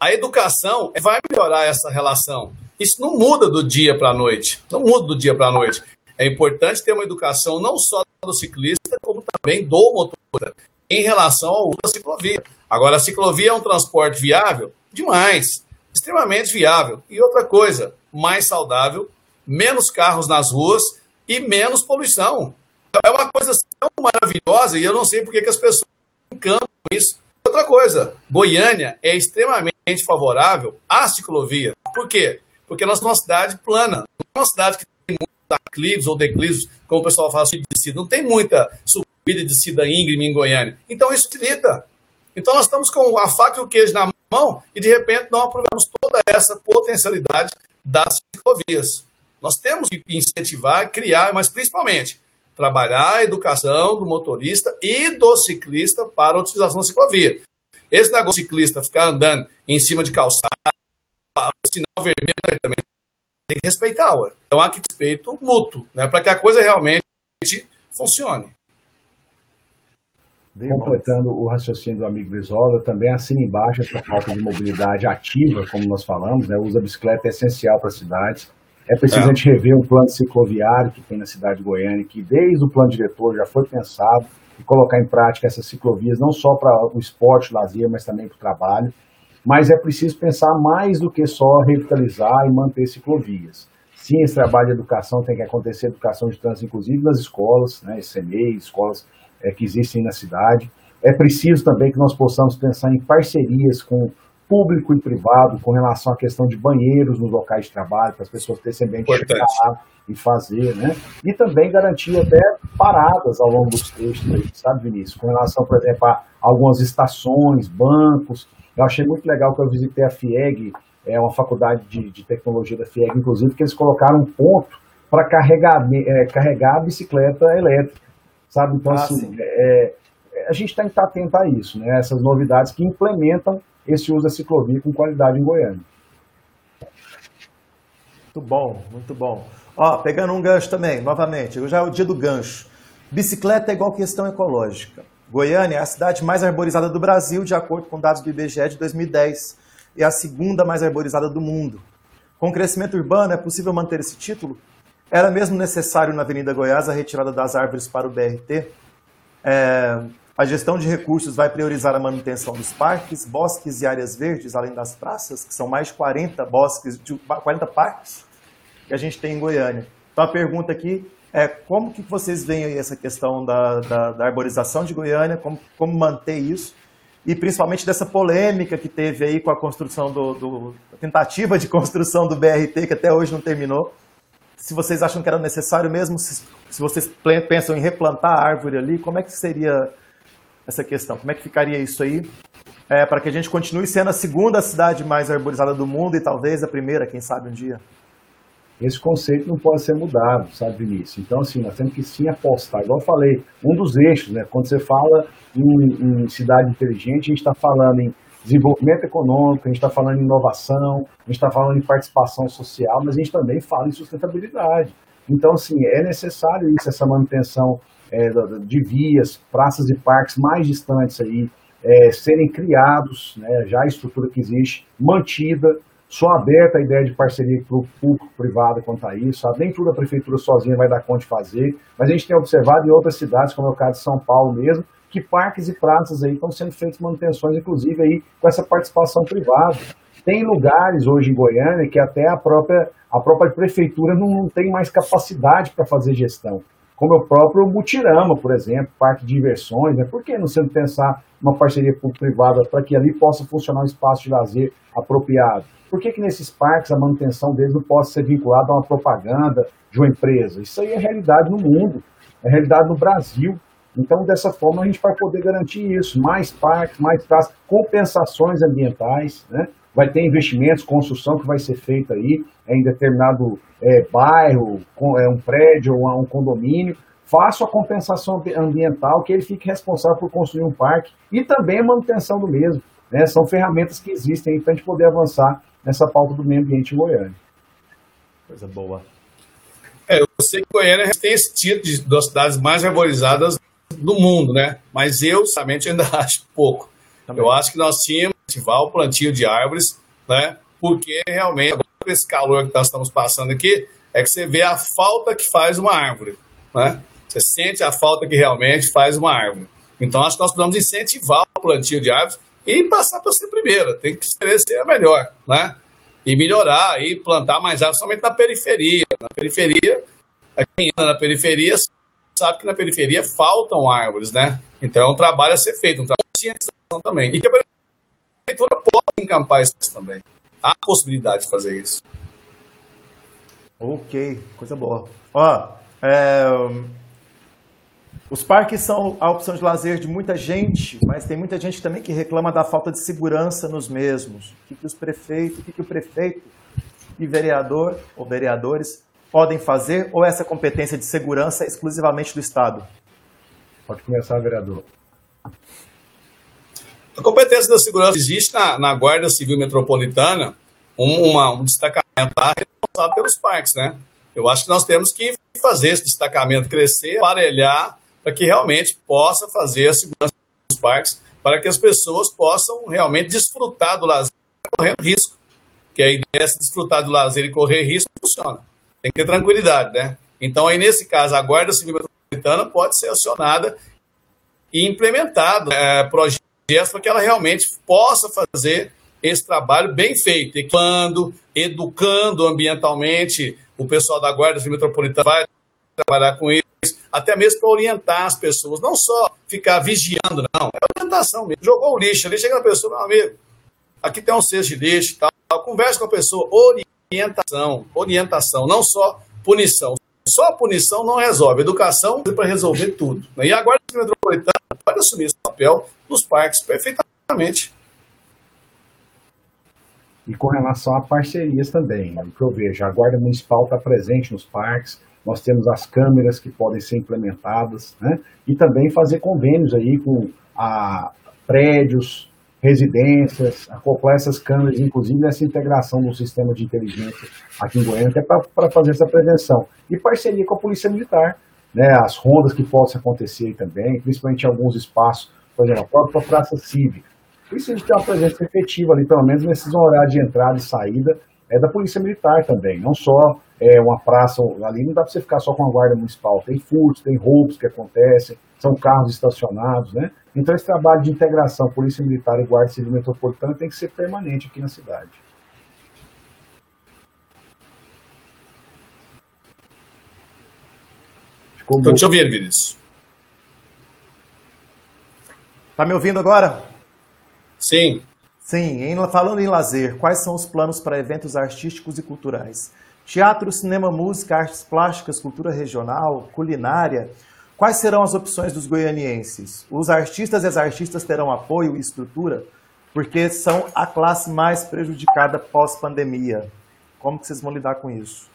Speaker 2: A educação vai melhorar essa relação. Isso não muda do dia para a noite. Não muda do dia para a noite. É importante ter uma educação não só do ciclista, como também do motorista, em relação ao uso da ciclovia. Agora, a ciclovia é um transporte viável? Demais. Extremamente viável. E outra coisa, mais saudável, menos carros nas ruas e menos poluição. É uma coisa tão maravilhosa e eu não sei por que as pessoas encantam isso. Outra coisa, Goiânia é extremamente favorável à ciclovia. Por quê? Porque nós somos uma cidade plana. É uma cidade que tem muitos aclives ou declives, como o pessoal fala, de Não tem muita subida de descida íngreme em Goiânia. Então isso facilita. Então nós estamos com a faca e o queijo na mão e de repente não aprovamos toda essa potencialidade das ciclovias. Nós temos que incentivar, criar, mas principalmente trabalhar a educação do motorista e do ciclista para a utilização da ciclovia. Esse negócio de ciclista ficar andando em cima de calçada, sinal vermelho também tem que respeitar. Ué. Então há que respeito mútuo, né, para que a coisa realmente funcione.
Speaker 3: Completando o raciocínio do amigo Brizola, também assina embaixo essa falta de mobilidade ativa, como nós falamos, né? o uso da bicicleta é essencial para as cidades. É preciso é. a gente rever um plano cicloviário que tem na cidade de Goiânia, que desde o plano diretor já foi pensado e colocar em prática essas ciclovias, não só para o esporte, o lazer, mas também para o trabalho. Mas é preciso pensar mais do que só revitalizar e manter ciclovias. Sim, esse trabalho de educação tem que acontecer, educação de trânsito, inclusive nas escolas, né, CMEI, escolas é, que existem na cidade. É preciso também que nós possamos pensar em parcerias com público e privado com relação à questão de banheiros nos locais de trabalho, para as pessoas terem esse ambiente chegar e fazer, né? E também garantir até paradas ao longo dos trechos, sabe, Vinícius? Com relação, por exemplo, a algumas estações, bancos. Eu achei muito legal que eu visitei a FIEG, é uma faculdade de, de tecnologia da FIEG, inclusive, que eles colocaram um ponto para carregar, é, carregar a bicicleta elétrica sabe? Então, ah, assim, é, é, a gente tem que estar atento a isso, né? Essas novidades que implementam esse uso da ciclovia com qualidade em Goiânia.
Speaker 1: Muito bom, muito bom. Ó, pegando um gancho também, novamente, já é o dia do gancho. Bicicleta é igual questão ecológica. Goiânia é a cidade mais arborizada do Brasil, de acordo com dados do IBGE de 2010, e a segunda mais arborizada do mundo. Com o crescimento urbano, é possível manter esse título? Era mesmo necessário na Avenida Goiás a retirada das árvores para o BRT? É, a gestão de recursos vai priorizar a manutenção dos parques, bosques e áreas verdes, além das praças, que são mais de 40 bosques, de 40 parques que a gente tem em Goiânia. Então a pergunta aqui é como que vocês veem aí essa questão da, da, da arborização de Goiânia, como, como manter isso, e principalmente dessa polêmica que teve aí com a construção do, do a tentativa de construção do BRT, que até hoje não terminou se vocês acham que era necessário mesmo, se, se vocês pensam em replantar a árvore ali, como é que seria essa questão? Como é que ficaria isso aí? É, para que a gente continue sendo a segunda cidade mais arborizada do mundo e talvez a primeira, quem sabe um dia.
Speaker 3: Esse conceito não pode ser mudado, sabe, Vinícius? Então, assim, nós temos que sim apostar. Igual eu falei, um dos eixos, né? Quando você fala em, em cidade inteligente, a gente está falando em desenvolvimento econômico, a gente está falando em inovação, a gente está falando em participação social, mas a gente também fala em sustentabilidade. Então, assim, é necessário isso, essa manutenção é, de vias, praças e parques mais distantes aí, é, serem criados, né, já a estrutura que existe, mantida, só aberta a ideia de parceria público-privado quanto a isso, nem tudo a prefeitura sozinha vai dar conta de fazer, mas a gente tem observado em outras cidades, como é o caso de São Paulo mesmo, que parques e praças aí estão sendo feitas manutenções, inclusive aí com essa participação privada. Tem lugares hoje em Goiânia que até a própria, a própria prefeitura não, tem mais capacidade para fazer gestão como o próprio Mutirama, por exemplo, parque de diversões, né? Por que não sendo pensar uma parceria público-privada para que ali possa funcionar um espaço de lazer apropriado? Por que, que nesses parques a manutenção deles não pode ser vinculada a uma propaganda de uma empresa? Isso aí é realidade no mundo, é realidade no Brasil. Então, dessa forma, a gente vai poder garantir isso: mais parques, mais praças, compensações ambientais, né? vai ter investimentos, construção que vai ser feita aí em determinado é, bairro, com, é, um prédio ou um condomínio, faça a compensação ambiental, que ele fique responsável por construir um parque e também a manutenção do mesmo. Né? São ferramentas que existem para a gente poder avançar nessa pauta do meio ambiente em Goiânia.
Speaker 1: Coisa boa.
Speaker 2: É, eu sei que Goiânia tem esse título de, das cidades mais arborizadas do mundo, né? Mas eu, somente, ainda acho pouco. Também. Eu acho que nós tínhamos ativar o plantio de árvores, né? Porque realmente, agora com esse calor que nós estamos passando aqui, é que você vê a falta que faz uma árvore, né? Você sente a falta que realmente faz uma árvore. Então, acho que nós precisamos incentivar o plantio de árvores e passar para ser primeira. Tem que ser a melhor, né? E melhorar e plantar mais árvores, somente na periferia. Na periferia, quem anda na periferia sabe que na periferia faltam árvores, né? Então, é um trabalho a ser feito, um trabalho de cientização também. E que a prefeitura pode encampar isso também. Há possibilidade de fazer isso.
Speaker 1: Ok, coisa boa. Ó, é, os parques são a opção de lazer de muita gente, mas tem muita gente também que reclama da falta de segurança nos mesmos. O que, que os prefeitos, o que, que o prefeito e vereador ou vereadores podem fazer, ou essa competência de segurança é exclusivamente do Estado?
Speaker 3: Pode começar, vereador.
Speaker 2: A competência da segurança existe na, na Guarda Civil Metropolitana, um, uma, um destacamento responsável pelos parques, né? Eu acho que nós temos que fazer esse destacamento crescer, aparelhar, para que realmente possa fazer a segurança dos parques, para que as pessoas possam realmente desfrutar do lazer correndo risco. Que a ideia é desfrutar do lazer e correr risco funciona. Tem que ter tranquilidade, né? Então, aí nesse caso, a Guarda Civil Metropolitana pode ser acionada e implementado é, projetos para que ela realmente possa fazer esse trabalho bem feito, equipando, educando ambientalmente. O pessoal da Guarda Civil Metropolitana vai trabalhar com isso, até mesmo para orientar as pessoas, não só ficar vigiando, não, é orientação mesmo. Jogou o lixo ali, chega a pessoa, meu amigo, aqui tem um cesto de lixo, tal, conversa com a pessoa, orientação, orientação, não só punição. Só a punição não resolve. Educação é para resolver tudo. E a Guarda Metropolitana pode assumir esse papel nos parques perfeitamente.
Speaker 3: E com relação a parcerias também, né? que eu vejo, a Guarda Municipal está presente nos parques, nós temos as câmeras que podem ser implementadas, né? e também fazer convênios aí com a prédios, residências, acoplar essas câmeras, inclusive essa integração no sistema de inteligência aqui em Goiânia, até para fazer essa prevenção. E parceria com a Polícia Militar, né, as rondas que possam acontecer também, principalmente em alguns espaços, por exemplo, a própria praça cívica. Gente tem uma presença efetiva ali, pelo menos nesses horários de entrada e saída, é da Polícia Militar também, não só é uma praça ali, não dá para você ficar só com a guarda municipal, tem furtos, tem roubos que acontecem, são carros estacionados, né? Então esse trabalho de integração Polícia Militar e Guarda Civil Metropolitana tem que ser permanente aqui na cidade.
Speaker 2: Estou te ouvindo, Vinícius.
Speaker 1: Tá me ouvindo agora?
Speaker 2: Sim.
Speaker 1: Sim, em, falando em lazer, quais são os planos para eventos artísticos e culturais? Teatro, cinema, música, artes plásticas, cultura regional, culinária. Quais serão as opções dos goianienses? Os artistas e as artistas terão apoio e estrutura? Porque são a classe mais prejudicada pós-pandemia. Como que vocês vão lidar com isso?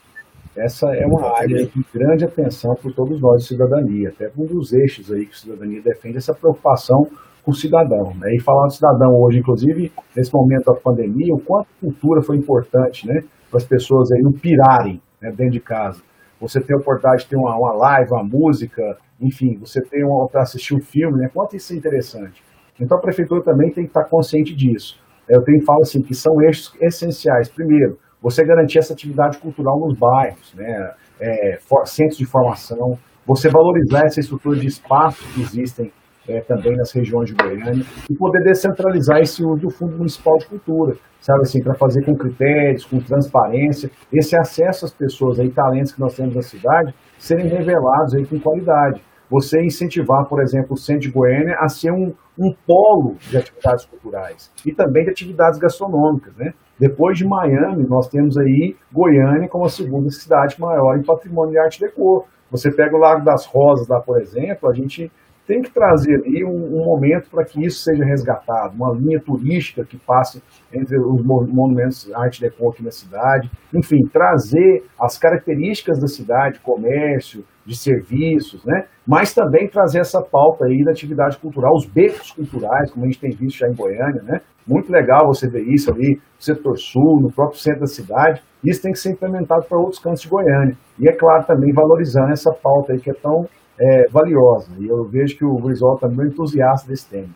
Speaker 3: Essa é uma área de grande atenção por todos nós de cidadania, até um dos eixos aí que a cidadania defende, essa preocupação com o cidadão. Né? E falar do cidadão hoje, inclusive, nesse momento da pandemia, o quanto a cultura foi importante né? para as pessoas aí não pirarem né? dentro de casa. Você ter a oportunidade de ter uma, uma live, uma música, enfim, você tem para assistir um filme, né? Quanto isso é interessante. Então a prefeitura também tem que estar consciente disso. Eu tenho falo assim que são eixos essenciais. Primeiro, você garantir essa atividade cultural nos bairros, né? É, for, centros de formação, você valorizar essa estrutura de espaços que existem é, também nas regiões de Goiânia e poder descentralizar esse uso do Fundo Municipal de Cultura, sabe assim, para fazer com critérios, com transparência, esse acesso às pessoas aí, talentos que nós temos na cidade, serem revelados aí com qualidade. Você incentivar, por exemplo, o Centro de Goiânia a ser um, um polo de atividades culturais e também de atividades gastronômicas, né? Depois de Miami, nós temos aí Goiânia como a segunda cidade maior em patrimônio de arte decor. Você pega o Lago das Rosas lá, por exemplo, a gente tem que trazer ali um, um momento para que isso seja resgatado, uma linha turística que passe entre os monumentos arte deco aqui na cidade, enfim, trazer as características da cidade, comércio, de serviços, né? Mas também trazer essa pauta aí da atividade cultural, os becos culturais, como a gente tem visto já em Goiânia, né? Muito legal você ver isso ali no setor sul, no próprio centro da cidade. Isso tem que ser implementado para outros cantos de Goiânia. E é claro também valorizando essa pauta aí que é tão é, valiosa. E eu vejo que o Brizola também é entusiasta desse tema.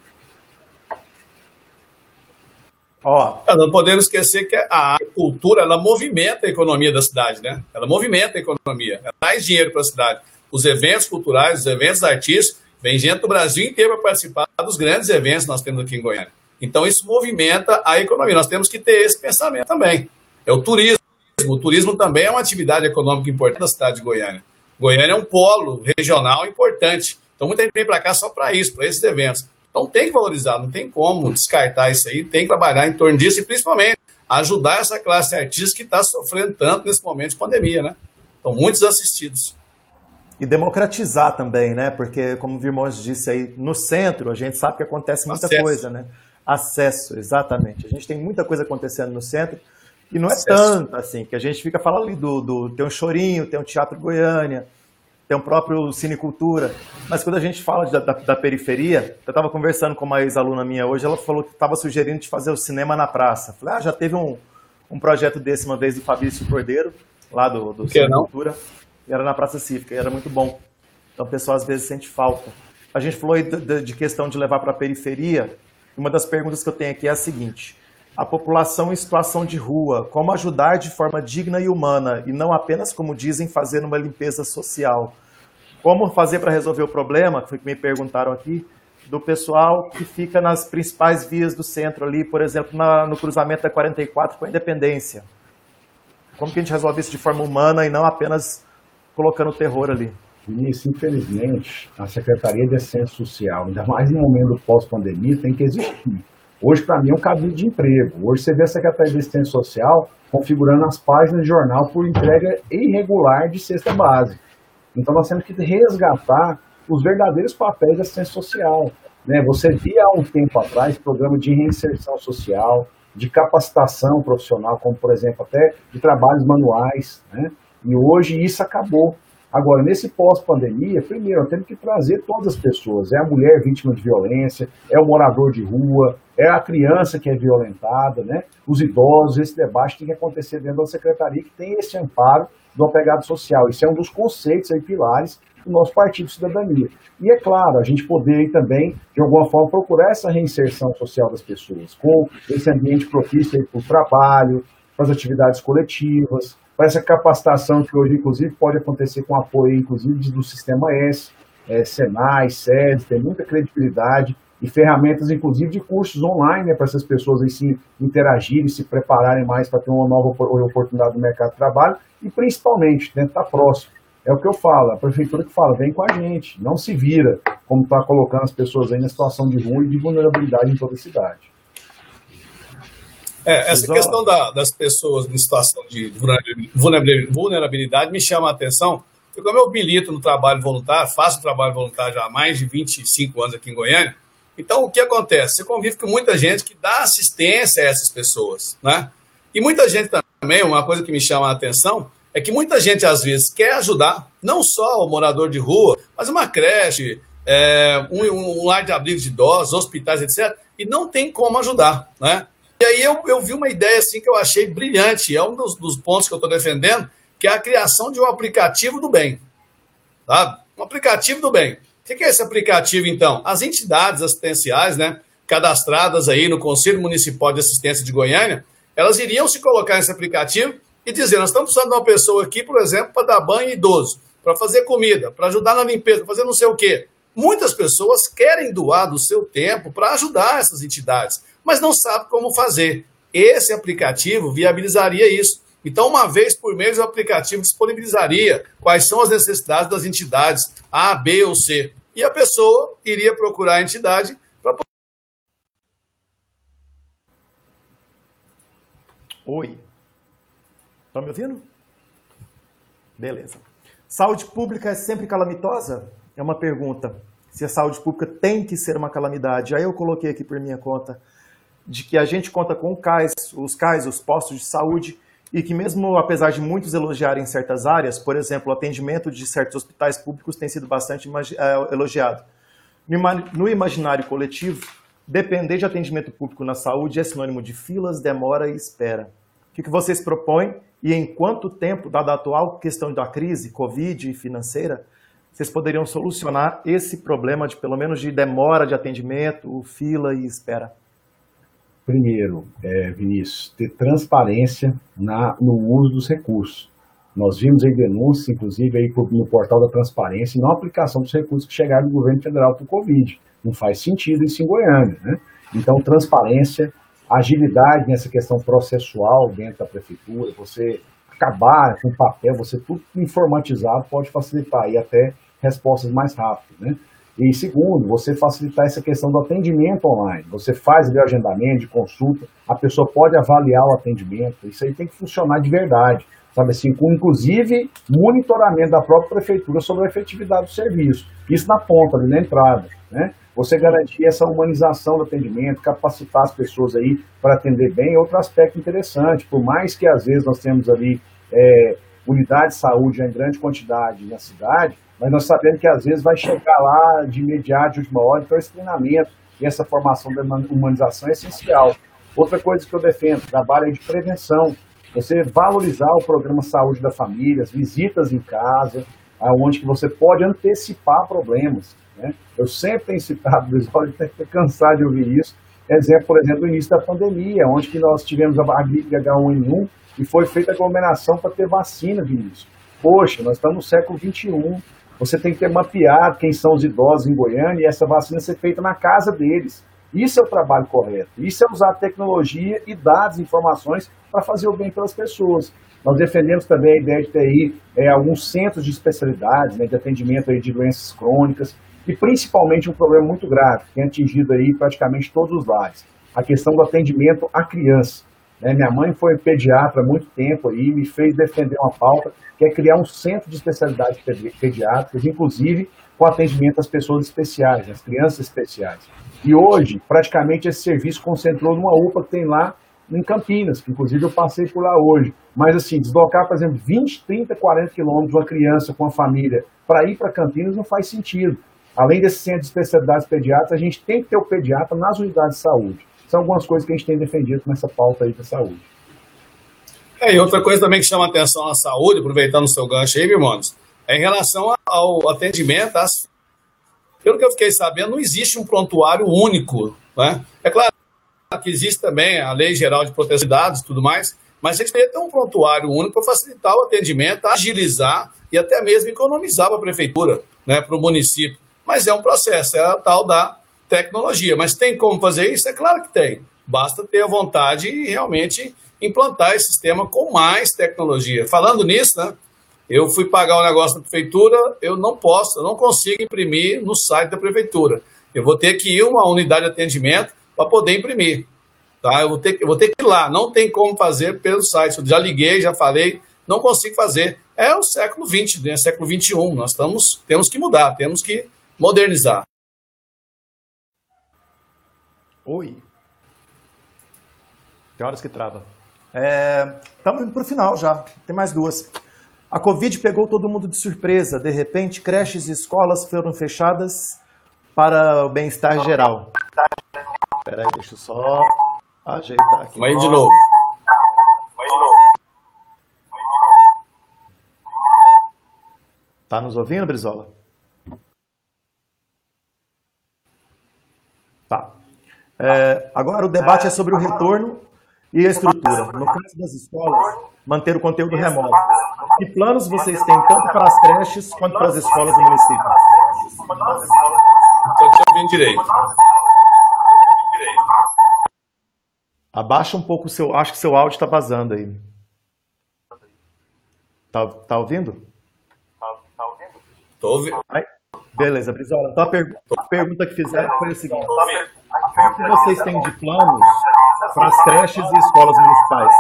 Speaker 2: Ó, não podemos esquecer que a cultura ela movimenta a economia da cidade, né? Ela movimenta a economia, ela traz dinheiro para a cidade. Os eventos culturais, os eventos artísticos, vem gente do Brasil inteiro para participar dos grandes eventos que nós temos aqui em Goiânia. Então isso movimenta a economia. Nós temos que ter esse pensamento também. É o turismo. O turismo também é uma atividade econômica importante da cidade de Goiânia. Goiânia é um polo regional importante. Então muita gente vem para cá só para isso, para esses eventos. Então tem que valorizar, não tem como descartar isso aí, tem que trabalhar em torno disso e principalmente ajudar essa classe artística que está sofrendo tanto nesse momento de pandemia, né? Então, muitos assistidos.
Speaker 1: E democratizar também, né? Porque, como o Virmões disse aí, no centro a gente sabe que acontece muita Acesso. coisa, né? Acesso, exatamente. A gente tem muita coisa acontecendo no centro e não é tanto assim, que a gente fica falando ali do, do. Tem um chorinho, tem um Teatro Goiânia, tem um próprio Cinecultura. Mas quando a gente fala da, da, da periferia, eu estava conversando com uma ex-aluna minha hoje, ela falou que estava sugerindo de fazer o cinema na praça. Falei, ah, já teve um, um projeto desse uma vez do Fabrício Cordeiro, lá do, do Cinecultura. E era na Praça Cívica, e era muito bom. Então o pessoal às vezes sente falta. A gente falou aí de, de questão de levar para a periferia. Uma das perguntas que eu tenho aqui é a seguinte a população em situação de rua, como ajudar de forma digna e humana, e não apenas, como dizem, fazer uma limpeza social. Como fazer para resolver o problema, que foi que me perguntaram aqui, do pessoal que fica nas principais vias do centro ali, por exemplo, na, no cruzamento da 44 com a Independência. Como que a gente resolve isso de forma humana e não apenas colocando terror ali?
Speaker 3: Vinícius, infelizmente, a Secretaria de Assistência Social, ainda mais no momento pós-pandemia, tem que existir Hoje, para mim, é um caminho de emprego. Hoje, você vê a Secretaria de Assistência Social configurando as páginas de jornal por entrega irregular de cesta básica. Então, nós temos que resgatar os verdadeiros papéis da assistência social. Né? Você via há um tempo atrás programa de reinserção social, de capacitação profissional, como, por exemplo, até de trabalhos manuais. Né? E hoje isso acabou. Agora, nesse pós-pandemia, primeiro, temos que trazer todas as pessoas. É a mulher vítima de violência, é o morador de rua, é a criança que é violentada, né? os idosos. Esse debate tem que acontecer dentro da secretaria que tem esse amparo do apegado social. Isso é um dos conceitos e pilares do nosso Partido de Cidadania. E é claro, a gente poder também, de alguma forma, procurar essa reinserção social das pessoas, com esse ambiente propício para o trabalho, para as atividades coletivas, para essa capacitação que hoje, inclusive, pode acontecer com apoio, inclusive, do Sistema S, é, Senai, SED, tem muita credibilidade e ferramentas, inclusive, de cursos online, né, para essas pessoas aí se interagirem, se prepararem mais para ter uma nova oportunidade no mercado de trabalho e, principalmente, né, estar próximo. É o que eu falo, a prefeitura que fala, vem com a gente, não se vira, como está colocando as pessoas aí na situação de rua e de vulnerabilidade em toda a cidade.
Speaker 2: É, essa questão da, das pessoas em situação de vulnerabilidade me chama a atenção, porque como eu milito no trabalho voluntário, faço trabalho voluntário já há mais de 25 anos aqui em Goiânia, então o que acontece? Você convive com muita gente que dá assistência a essas pessoas, né? E muita gente também, uma coisa que me chama a atenção, é que muita gente às vezes quer ajudar, não só o morador de rua, mas uma creche, é, um, um lar de abrigo de idosos, hospitais, etc., e não tem como ajudar, né? E aí eu, eu vi uma ideia assim que eu achei brilhante, é um dos, dos pontos que eu estou defendendo, que é a criação de um aplicativo do bem. Sabe? Um aplicativo do bem. O que é esse aplicativo, então? As entidades assistenciais, né, cadastradas aí no Conselho Municipal de Assistência de Goiânia, elas iriam se colocar nesse aplicativo e dizer: nós estamos precisando de uma pessoa aqui, por exemplo, para dar banho idoso, para fazer comida, para ajudar na limpeza, fazer não sei o quê. Muitas pessoas querem doar do seu tempo para ajudar essas entidades, mas não sabem como fazer. Esse aplicativo viabilizaria isso. Então, uma vez por mês, o aplicativo disponibilizaria quais são as necessidades das entidades A, B ou C. E a pessoa iria procurar a entidade para.
Speaker 1: Oi. Estão me ouvindo? Beleza. Saúde pública é sempre calamitosa? É uma pergunta. Se a saúde pública tem que ser uma calamidade. Aí eu coloquei aqui por minha conta de que a gente conta com CAIS, os CAIS, os postos de saúde, e que mesmo apesar de muitos elogiarem certas áreas, por exemplo, o atendimento de certos hospitais públicos tem sido bastante eh, elogiado. No imaginário coletivo, depender de atendimento público na saúde é sinônimo de filas, demora e espera. O que vocês propõem e em quanto tempo, dada a atual questão da crise, Covid e financeira, vocês poderiam solucionar esse problema de pelo menos de demora de atendimento, fila e espera?
Speaker 3: Primeiro, é, Vinícius, ter transparência na, no uso dos recursos. Nós vimos aí denúncias, inclusive, aí no portal da transparência, não aplicação dos recursos que chegaram do governo federal para o Covid. Não faz sentido isso em Goiânia. Né? Então, transparência, agilidade nessa questão processual dentro da prefeitura, você acabar com papel, você tudo informatizado pode facilitar e até respostas mais rápidas. Né? E segundo, você facilitar essa questão do atendimento online. Você faz o agendamento de consulta, a pessoa pode avaliar o atendimento. Isso aí tem que funcionar de verdade. Sabe assim, com inclusive monitoramento da própria prefeitura sobre a efetividade do serviço. Isso na ponta, ali na entrada. Né? Você garantir essa humanização do atendimento, capacitar as pessoas aí para atender bem. Outro aspecto interessante, por mais que às vezes nós temos ali é, unidade de saúde em grande quantidade na cidade, mas nós sabemos que às vezes vai chegar lá de imediato, de última hora, então esse treinamento e essa formação da humanização é essencial. Outra coisa que eu defendo, trabalho de prevenção. Você valorizar o programa Saúde da Família, as visitas em casa, onde que você pode antecipar problemas. Né? Eu sempre tenho citado, Luiz, pode até cansar de ouvir isso, exemplo, por exemplo, do início da pandemia, onde que nós tivemos a gripe H1N1 e foi feita aglomeração para ter vacina, Vinícius. Poxa, nós estamos no século XXI, você tem que ter mapeado quem são os idosos em Goiânia e essa vacina ser feita na casa deles. Isso é o trabalho correto. Isso é usar tecnologia e dados, informações para fazer o bem pelas pessoas. Nós defendemos também a ideia de ter aí é, alguns centros de especialidades, né, de atendimento aí de doenças crônicas e principalmente um problema muito grave, que tem atingido aí praticamente todos os lares, a questão do atendimento à criança. Né? Minha mãe foi pediatra há muito tempo e me fez defender uma pauta que é criar um centro de especialidades pediátricas, inclusive com atendimento às pessoas especiais, às crianças especiais. E hoje, praticamente, esse serviço concentrou numa UPA que tem lá em Campinas, que inclusive eu passei por lá hoje. Mas assim, deslocar, por exemplo, 20, 30, 40 quilômetros uma criança com a família para ir para Campinas não faz sentido. Além desse centro de especialidades pediátricas, a gente tem que ter o pediatra nas unidades de saúde. São algumas coisas que a gente tem defendido nessa pauta aí da saúde.
Speaker 2: É, e outra coisa também que chama atenção na saúde, aproveitando o seu gancho aí, Birmones, é em relação ao atendimento às. Pelo que eu fiquei sabendo, não existe um prontuário único. Né? É claro que existe também a Lei Geral de Proteção de Dados e tudo mais, mas a gente deveria ter um prontuário único para facilitar o atendimento, agilizar e até mesmo economizar para a prefeitura, né, para o município. Mas é um processo, é a tal da tecnologia. Mas tem como fazer isso? É claro que tem. Basta ter a vontade e realmente implantar esse sistema com mais tecnologia. Falando nisso, né, eu fui pagar um negócio na prefeitura, eu não posso, eu não consigo imprimir no site da prefeitura. Eu vou ter que ir uma unidade de atendimento para poder imprimir. Tá? Eu, vou ter, eu vou ter que ir lá, não tem como fazer pelo site. Eu já liguei, já falei, não consigo fazer. É o século XX, né? século XXI. Nós estamos, temos que mudar, temos que modernizar.
Speaker 1: Oi. Tem horas que trava. Estamos é, indo para o final já. Tem mais duas. A Covid pegou todo mundo de surpresa. De repente, creches e escolas foram fechadas para o bem-estar geral. Espera aí, deixa eu só ajeitar aqui.
Speaker 2: Vai de novo. Vai de novo.
Speaker 1: Tá nos ouvindo, Brizola? Tá. É, agora o debate é sobre o retorno e a estrutura. No caso das escolas, manter o conteúdo remoto. Que planos vocês têm tanto para as creches quanto para as escolas do município?
Speaker 2: Estou te ouvindo direito.
Speaker 1: Abaixa um pouco o seu. Acho que seu áudio está vazando aí. Tá, tá ouvindo?
Speaker 2: Tô ouvindo.
Speaker 1: Aí, beleza, Brizola. Então a, per a, pergunta que fizeram foi a seguinte: o que vocês têm de planos para as creches e escolas municipais?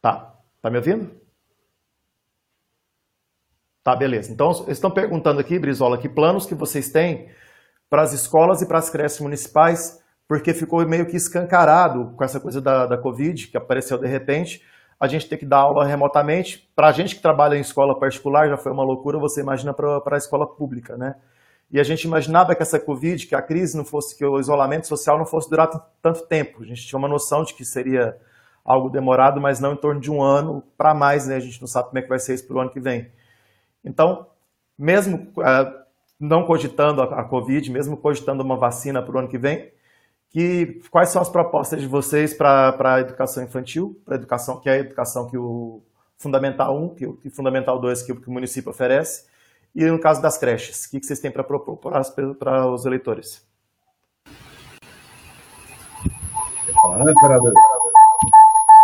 Speaker 1: Tá. Tá me ouvindo? Tá, beleza. Então, estão perguntando aqui, Brizola, que planos que vocês têm para as escolas e para as creches municipais, porque ficou meio que escancarado com essa coisa da, da Covid, que apareceu de repente, a gente ter que dar aula remotamente. Para a gente que trabalha em escola particular, já foi uma loucura, você imagina para a escola pública, né? E a gente imaginava que essa Covid, que a crise não fosse, que o isolamento social não fosse durar tanto tempo. A gente tinha uma noção de que seria algo demorado, mas não em torno de um ano para mais, né? A gente não sabe como é que vai ser isso para o ano que vem. Então, mesmo uh, não cogitando a, Covid, mesmo cogitando uma vacina para o ano que vem, que, quais são as propostas de vocês para a educação infantil, para educação que é a educação que o Fundamental 1 que, e Fundamental 2 que, que, o município oferece, e no caso das creches, o que, que vocês têm para propor para os eleitores?
Speaker 2: Fala,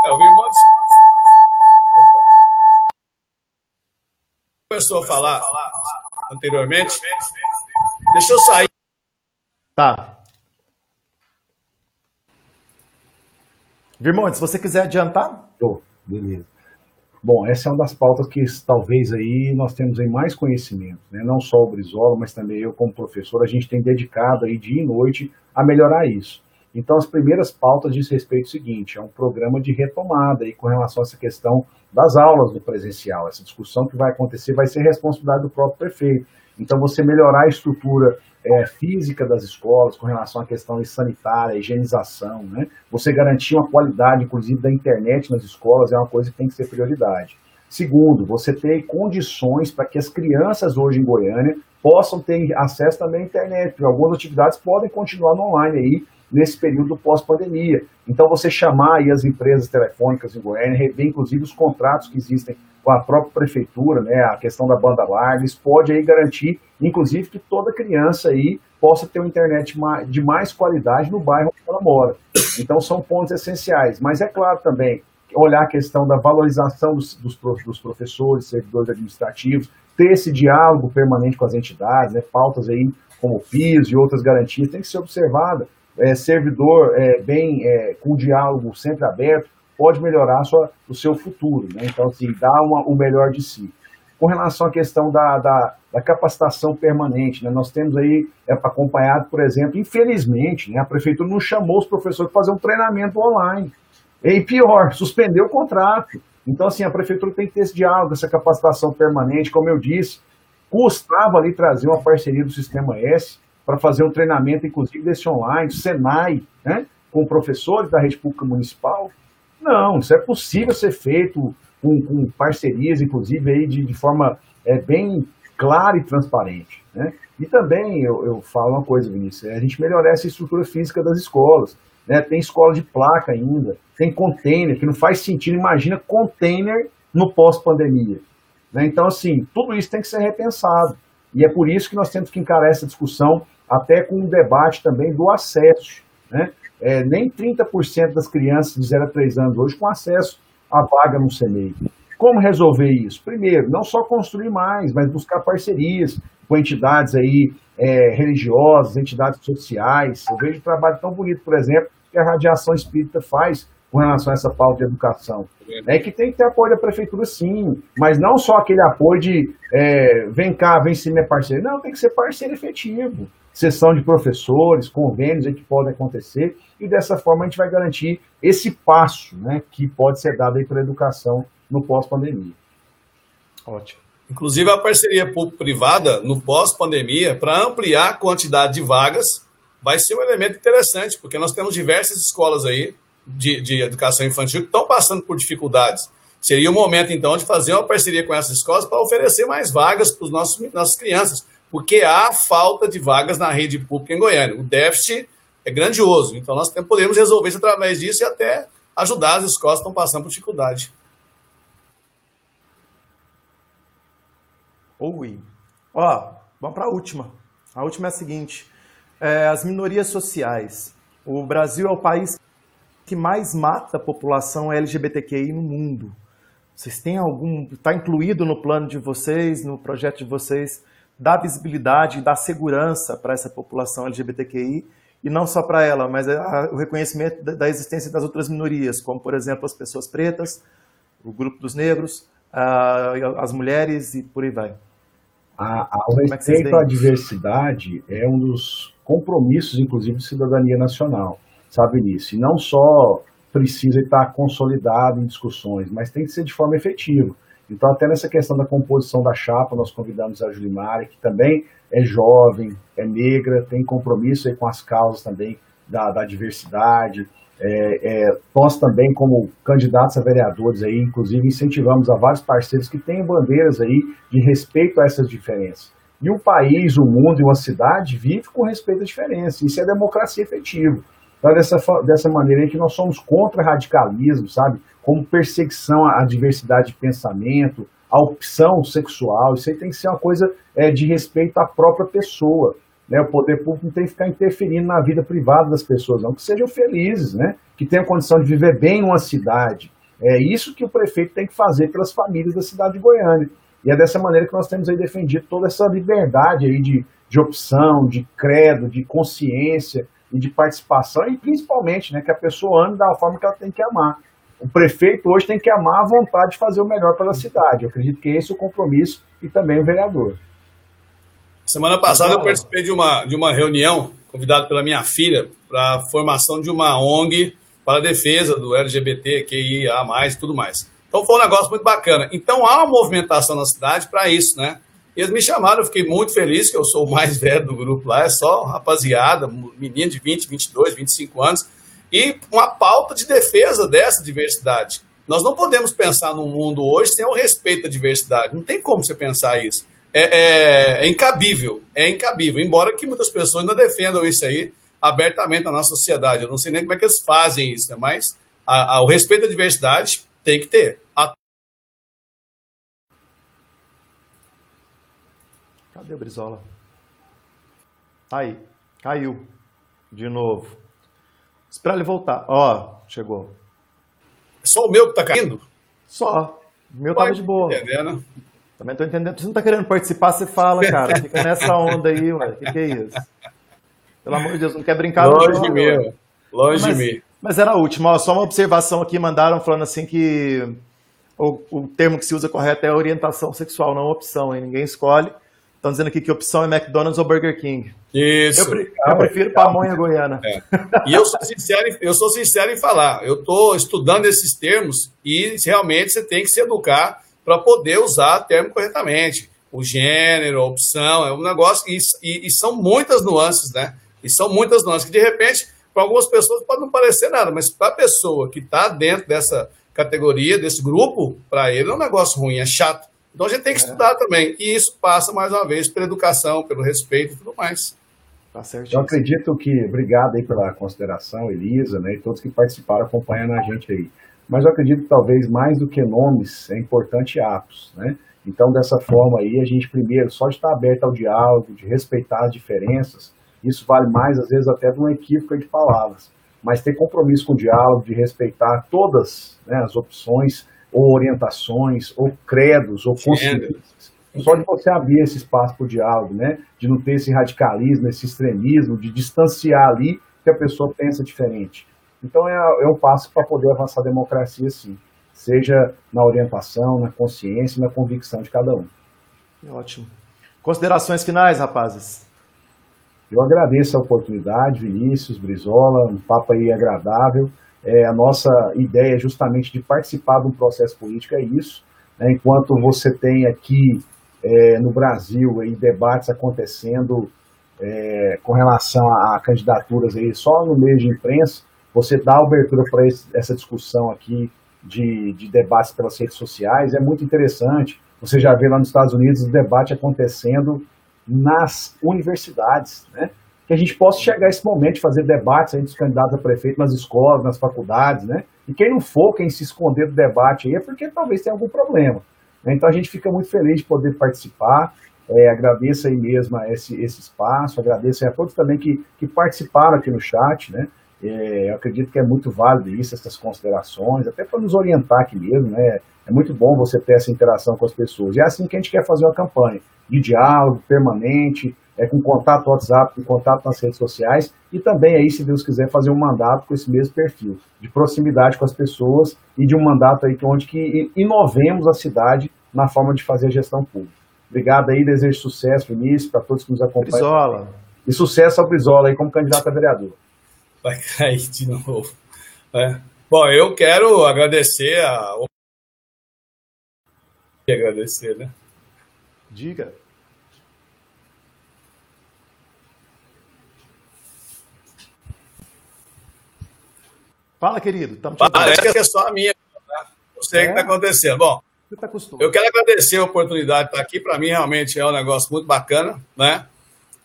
Speaker 2: é, o Virmontes começou a falar anteriormente. Deixa eu sair.
Speaker 1: Tá. Virmontes, se você quiser adiantar.
Speaker 3: Oh, beleza. Bom, essa é uma das pautas que talvez aí nós temos aí mais conhecimento, né? Não só o Brizola, mas também eu como professor, a gente tem dedicado aí dia e noite a melhorar isso. Então, as primeiras pautas diz respeito ao seguinte: é um programa de retomada aí com relação a essa questão das aulas do presencial. Essa discussão que vai acontecer vai ser responsabilidade do próprio prefeito. Então, você melhorar a estrutura é, física das escolas com relação à questão sanitária, higienização, né? Você garantir uma qualidade, inclusive, da internet nas escolas é uma coisa que tem que ser prioridade. Segundo, você ter condições para que as crianças hoje em Goiânia possam ter acesso também à internet, porque algumas atividades podem continuar no online aí, nesse período pós-pandemia. Então, você chamar aí as empresas telefônicas em Goiânia, rever inclusive os contratos que existem com a própria prefeitura, né, a questão da banda larga, isso pode aí garantir, inclusive, que toda criança aí possa ter uma internet de mais qualidade no bairro onde ela mora. Então, são pontos essenciais. Mas é claro também, olhar a questão da valorização dos, dos, dos professores, servidores administrativos, ter esse diálogo permanente com as entidades, né, pautas aí como o PIS e outras garantias, tem que ser observada é, servidor é, bem é, com diálogo sempre aberto pode melhorar sua, o seu futuro. Né? Então, assim, dá uma, o melhor de si. Com relação à questão da, da, da capacitação permanente, né? nós temos aí é, acompanhado, por exemplo, infelizmente, né, a prefeitura não chamou os professores para fazer um treinamento online. E pior, suspendeu o contrato. Então, assim, a prefeitura tem que ter esse diálogo, essa capacitação permanente, como eu disse, custava ali trazer uma parceria do Sistema S, para fazer um treinamento, inclusive, desse online, Senai, né, com professores da rede pública municipal. Não, isso é possível ser feito com, com parcerias, inclusive, aí de, de forma é, bem clara e transparente. Né? E também eu, eu falo uma coisa, Vinícius, é a gente melhorar essa estrutura física das escolas. Né? Tem escola de placa ainda, tem container, que não faz sentido. Imagina container no pós-pandemia. Né? Então, assim, tudo isso tem que ser repensado. E é por isso que nós temos que encarar essa discussão até com um debate também do acesso. Né? É, nem 30% das crianças de 0 a 3 anos hoje com acesso à vaga no CEMEI. Como resolver isso? Primeiro, não só construir mais, mas buscar parcerias com entidades aí é, religiosas, entidades sociais. Eu vejo um trabalho tão bonito, por exemplo, que a Radiação Espírita faz com relação a essa pauta de educação. É que tem que ter apoio da prefeitura, sim, mas não só aquele apoio de é, vem cá, vem ser minha parceira. Não, tem que ser parceiro efetivo sessão de professores, convênios aí que podem acontecer, e dessa forma a gente vai garantir esse passo né, que pode ser dado aí pela educação no pós-pandemia.
Speaker 2: Ótimo. Inclusive a parceria público-privada no pós-pandemia, para ampliar a quantidade de vagas, vai ser um elemento interessante, porque nós temos diversas escolas aí de, de educação infantil que estão passando por dificuldades. Seria o momento, então, de fazer uma parceria com essas escolas para oferecer mais vagas para as nossas crianças porque há falta de vagas na rede pública em Goiânia. O déficit é grandioso, então nós podemos resolver isso através disso e até ajudar as escolas que estão passando por dificuldade.
Speaker 1: Oi. Ó, vamos para a última. A última é a seguinte: é, as minorias sociais. O Brasil é o país que mais mata a população LGBTQI no mundo. Vocês têm algum. Está incluído no plano de vocês, no projeto de vocês, dar visibilidade dar segurança para essa população LGBTQI, e não só para ela, mas o reconhecimento da existência das outras minorias, como, por exemplo, as pessoas pretas, o grupo dos negros, as mulheres e por aí vai.
Speaker 3: A, a, o é respeito à diversidade é um dos compromissos, inclusive, de cidadania nacional, sabe nisso. E não só precisa estar consolidado em discussões, mas tem que ser de forma efetiva. Então, até nessa questão da composição da chapa, nós convidamos a Julimari, que também é jovem, é negra, tem compromisso com as causas também da, da diversidade. É, é, nós também, como candidatos a vereadores, aí, inclusive, incentivamos a vários parceiros que tenham bandeiras aí de respeito a essas diferenças. E o país, o mundo e uma cidade vive com respeito à diferença. Isso é democracia efetiva. Então, dessa, dessa maneira que nós somos contra radicalismo, sabe? Como perseguição à diversidade de pensamento, à opção sexual. Isso aí tem que ser uma coisa é, de respeito à própria pessoa. Né? O poder público não tem que ficar interferindo na vida privada das pessoas, não. Que sejam felizes, né? Que tenham condição de viver bem em uma cidade. É isso que o prefeito tem que fazer pelas famílias da cidade de Goiânia. E é dessa maneira que nós temos aí defendido toda essa liberdade aí de, de opção, de credo, de consciência, e de participação e principalmente né, que a pessoa ame da forma que ela tem que amar. O prefeito hoje tem que amar a vontade de fazer o melhor pela cidade. Eu acredito que esse é o compromisso e também o vereador.
Speaker 2: Semana passada eu participei de uma, de uma reunião, convidado pela minha filha, para a formação de uma ONG para a defesa do LGBT, QIA+, e tudo mais. Então foi um negócio muito bacana. Então há uma movimentação na cidade para isso, né? Eles me chamaram, eu fiquei muito feliz, que eu sou o mais velho do grupo lá, é só rapaziada, menino de 20, 22, 25 anos, e uma pauta de defesa dessa diversidade. Nós não podemos pensar num mundo hoje sem o respeito à diversidade. Não tem como você pensar isso. É, é, é incabível, é incabível. Embora que muitas pessoas ainda defendam isso aí abertamente na nossa sociedade. Eu não sei nem como é que eles fazem isso, né? mas a, a, o respeito à diversidade tem que ter. A
Speaker 1: Cadê o Brizola? Aí, caiu. De novo. Espera ele voltar. Ó, chegou.
Speaker 2: É só o meu que tá caindo?
Speaker 1: Só. O meu tava de boa. Entendendo? Também tô entendendo. Você não tá querendo participar, você fala, cara. Fica nessa onda aí, ué. O que, que, é isso? Pelo amor de Deus, não quer brincar
Speaker 2: Longe de mim. Longe
Speaker 1: mas,
Speaker 2: de mim.
Speaker 1: Mas era a última. Ó, só uma observação aqui. Mandaram falando assim que o, o termo que se usa correto é orientação sexual, não opção. Hein? Ninguém escolhe. Estão dizendo aqui que opção é McDonald's ou Burger King.
Speaker 2: Isso.
Speaker 1: Eu, eu prefiro pamonha goiana.
Speaker 2: É. E eu sou, sincero, eu sou sincero em falar. Eu estou estudando esses termos e realmente você tem que se educar para poder usar o termo corretamente. O gênero, a opção, é um negócio. E, e, e são muitas nuances, né? E são muitas nuances que, de repente, para algumas pessoas pode não parecer nada, mas para a pessoa que está dentro dessa categoria, desse grupo, para ele é um negócio ruim, é chato. Então a gente tem que é. estudar também. E isso passa, mais uma vez, pela educação, pelo respeito e tudo mais.
Speaker 3: Tá certo. Eu acredito que, obrigado aí pela consideração, Elisa, né, e todos que participaram acompanhando a gente aí. Mas eu acredito que talvez mais do que nomes, é importante atos, né? Então, dessa forma aí, a gente primeiro, só de estar aberto ao diálogo, de respeitar as diferenças, isso vale mais, às vezes, até de uma equívoca de palavras. Mas ter compromisso com o diálogo, de respeitar todas né, as opções, ou orientações, ou credos, ou consciências. Só de você abrir esse espaço para o diálogo, né? de não ter esse radicalismo, esse extremismo, de distanciar ali que a pessoa pensa diferente. Então é, é um passo para poder avançar a democracia, sim. Seja na orientação, na consciência na convicção de cada um.
Speaker 1: Ótimo. Considerações finais, rapazes?
Speaker 3: Eu agradeço a oportunidade, Vinícius, Brizola, um papo aí agradável. É, a nossa ideia justamente de participar de um processo político é isso. Né? Enquanto você tem aqui é, no Brasil aí, debates acontecendo é, com relação a, a, candidaturas aí, só no meio de imprensa, você dá abertura para essa discussão aqui de, de debates pelas redes sociais, é muito interessante. Você já vê lá nos Estados Unidos o debate acontecendo nas universidades, né? Que a gente possa chegar a esse momento de fazer debates entre os candidatos a prefeito nas escolas, nas faculdades, né? E quem não for, quem se esconder do debate aí, é porque talvez tenha algum problema. Né? Então a gente fica muito feliz de poder participar. É, agradeço aí mesmo esse, esse espaço, agradeço a todos também que, que participaram aqui no chat, né? É, eu acredito que é muito válido isso, essas considerações, até para nos orientar aqui mesmo, né? É muito bom você ter essa interação com as pessoas. E é assim que a gente quer fazer uma campanha, de diálogo permanente, é, com contato no WhatsApp, com contato nas redes sociais, e também aí, se Deus quiser, fazer um mandato com esse mesmo perfil, de proximidade com as pessoas e de um mandato aí onde que inovemos a cidade na forma de fazer a gestão pública. Obrigado aí, desejo sucesso, Vinícius, para todos que nos acompanham.
Speaker 1: Brizola.
Speaker 3: E sucesso ao Brizola aí como candidato a vereador.
Speaker 2: Vai cair de novo. É. Bom, eu quero agradecer a. Agradecer, né?
Speaker 1: Diga. Fala, querido.
Speaker 2: Parece que é só a minha. Né? Não sei o que está é? acontecendo. Bom, Tá eu quero agradecer a oportunidade de estar aqui. Para mim, realmente é um negócio muito bacana, né?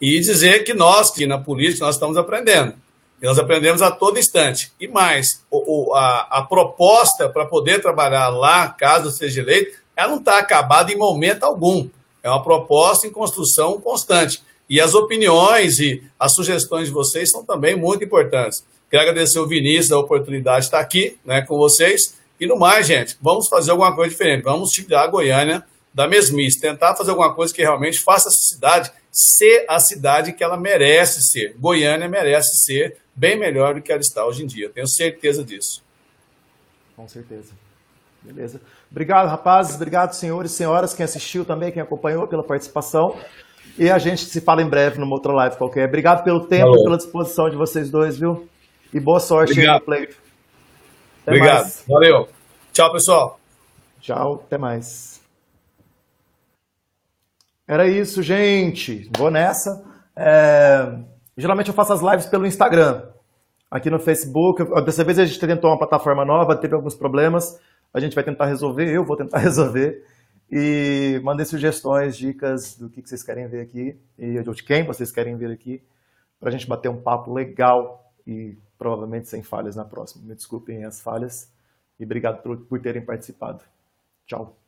Speaker 2: E dizer que nós, que na política, nós estamos aprendendo. E nós aprendemos a todo instante. E mais, o, o, a, a, proposta para poder trabalhar lá, caso seja eleito, ela não está acabada em momento algum. É uma proposta em construção constante. E as opiniões e as sugestões de vocês são também muito importantes. Quero agradecer o Vinícius a oportunidade de estar aqui né, com vocês e no mais, gente, vamos fazer alguma coisa diferente. Vamos tirar a Goiânia da mesmice, tentar fazer alguma coisa que realmente faça essa cidade ser a cidade que ela merece ser. Goiânia merece ser bem melhor do que ela está hoje em dia. Tenho certeza disso.
Speaker 1: Com certeza. Beleza. Obrigado, rapazes. Obrigado, senhores e senhoras, quem assistiu também, quem acompanhou pela participação. E a gente se fala em breve numa outra live qualquer. Obrigado pelo tempo e pela disposição de vocês dois, viu? E boa sorte
Speaker 2: Obrigado.
Speaker 1: aí no pleito.
Speaker 2: Até Obrigado. Mais. Valeu. Tchau, pessoal.
Speaker 1: Tchau, até mais. Era isso, gente. Vou nessa. É... Geralmente eu faço as lives pelo Instagram. Aqui no Facebook. Dessa vez a gente tentou uma plataforma nova, teve alguns problemas. A gente vai tentar resolver, eu vou tentar resolver. E mandei sugestões, dicas do que vocês querem ver aqui e de quem vocês querem ver aqui, para a gente bater um papo legal e provavelmente sem falhas na próxima. Me desculpem as falhas e obrigado por, por terem participado. Tchau.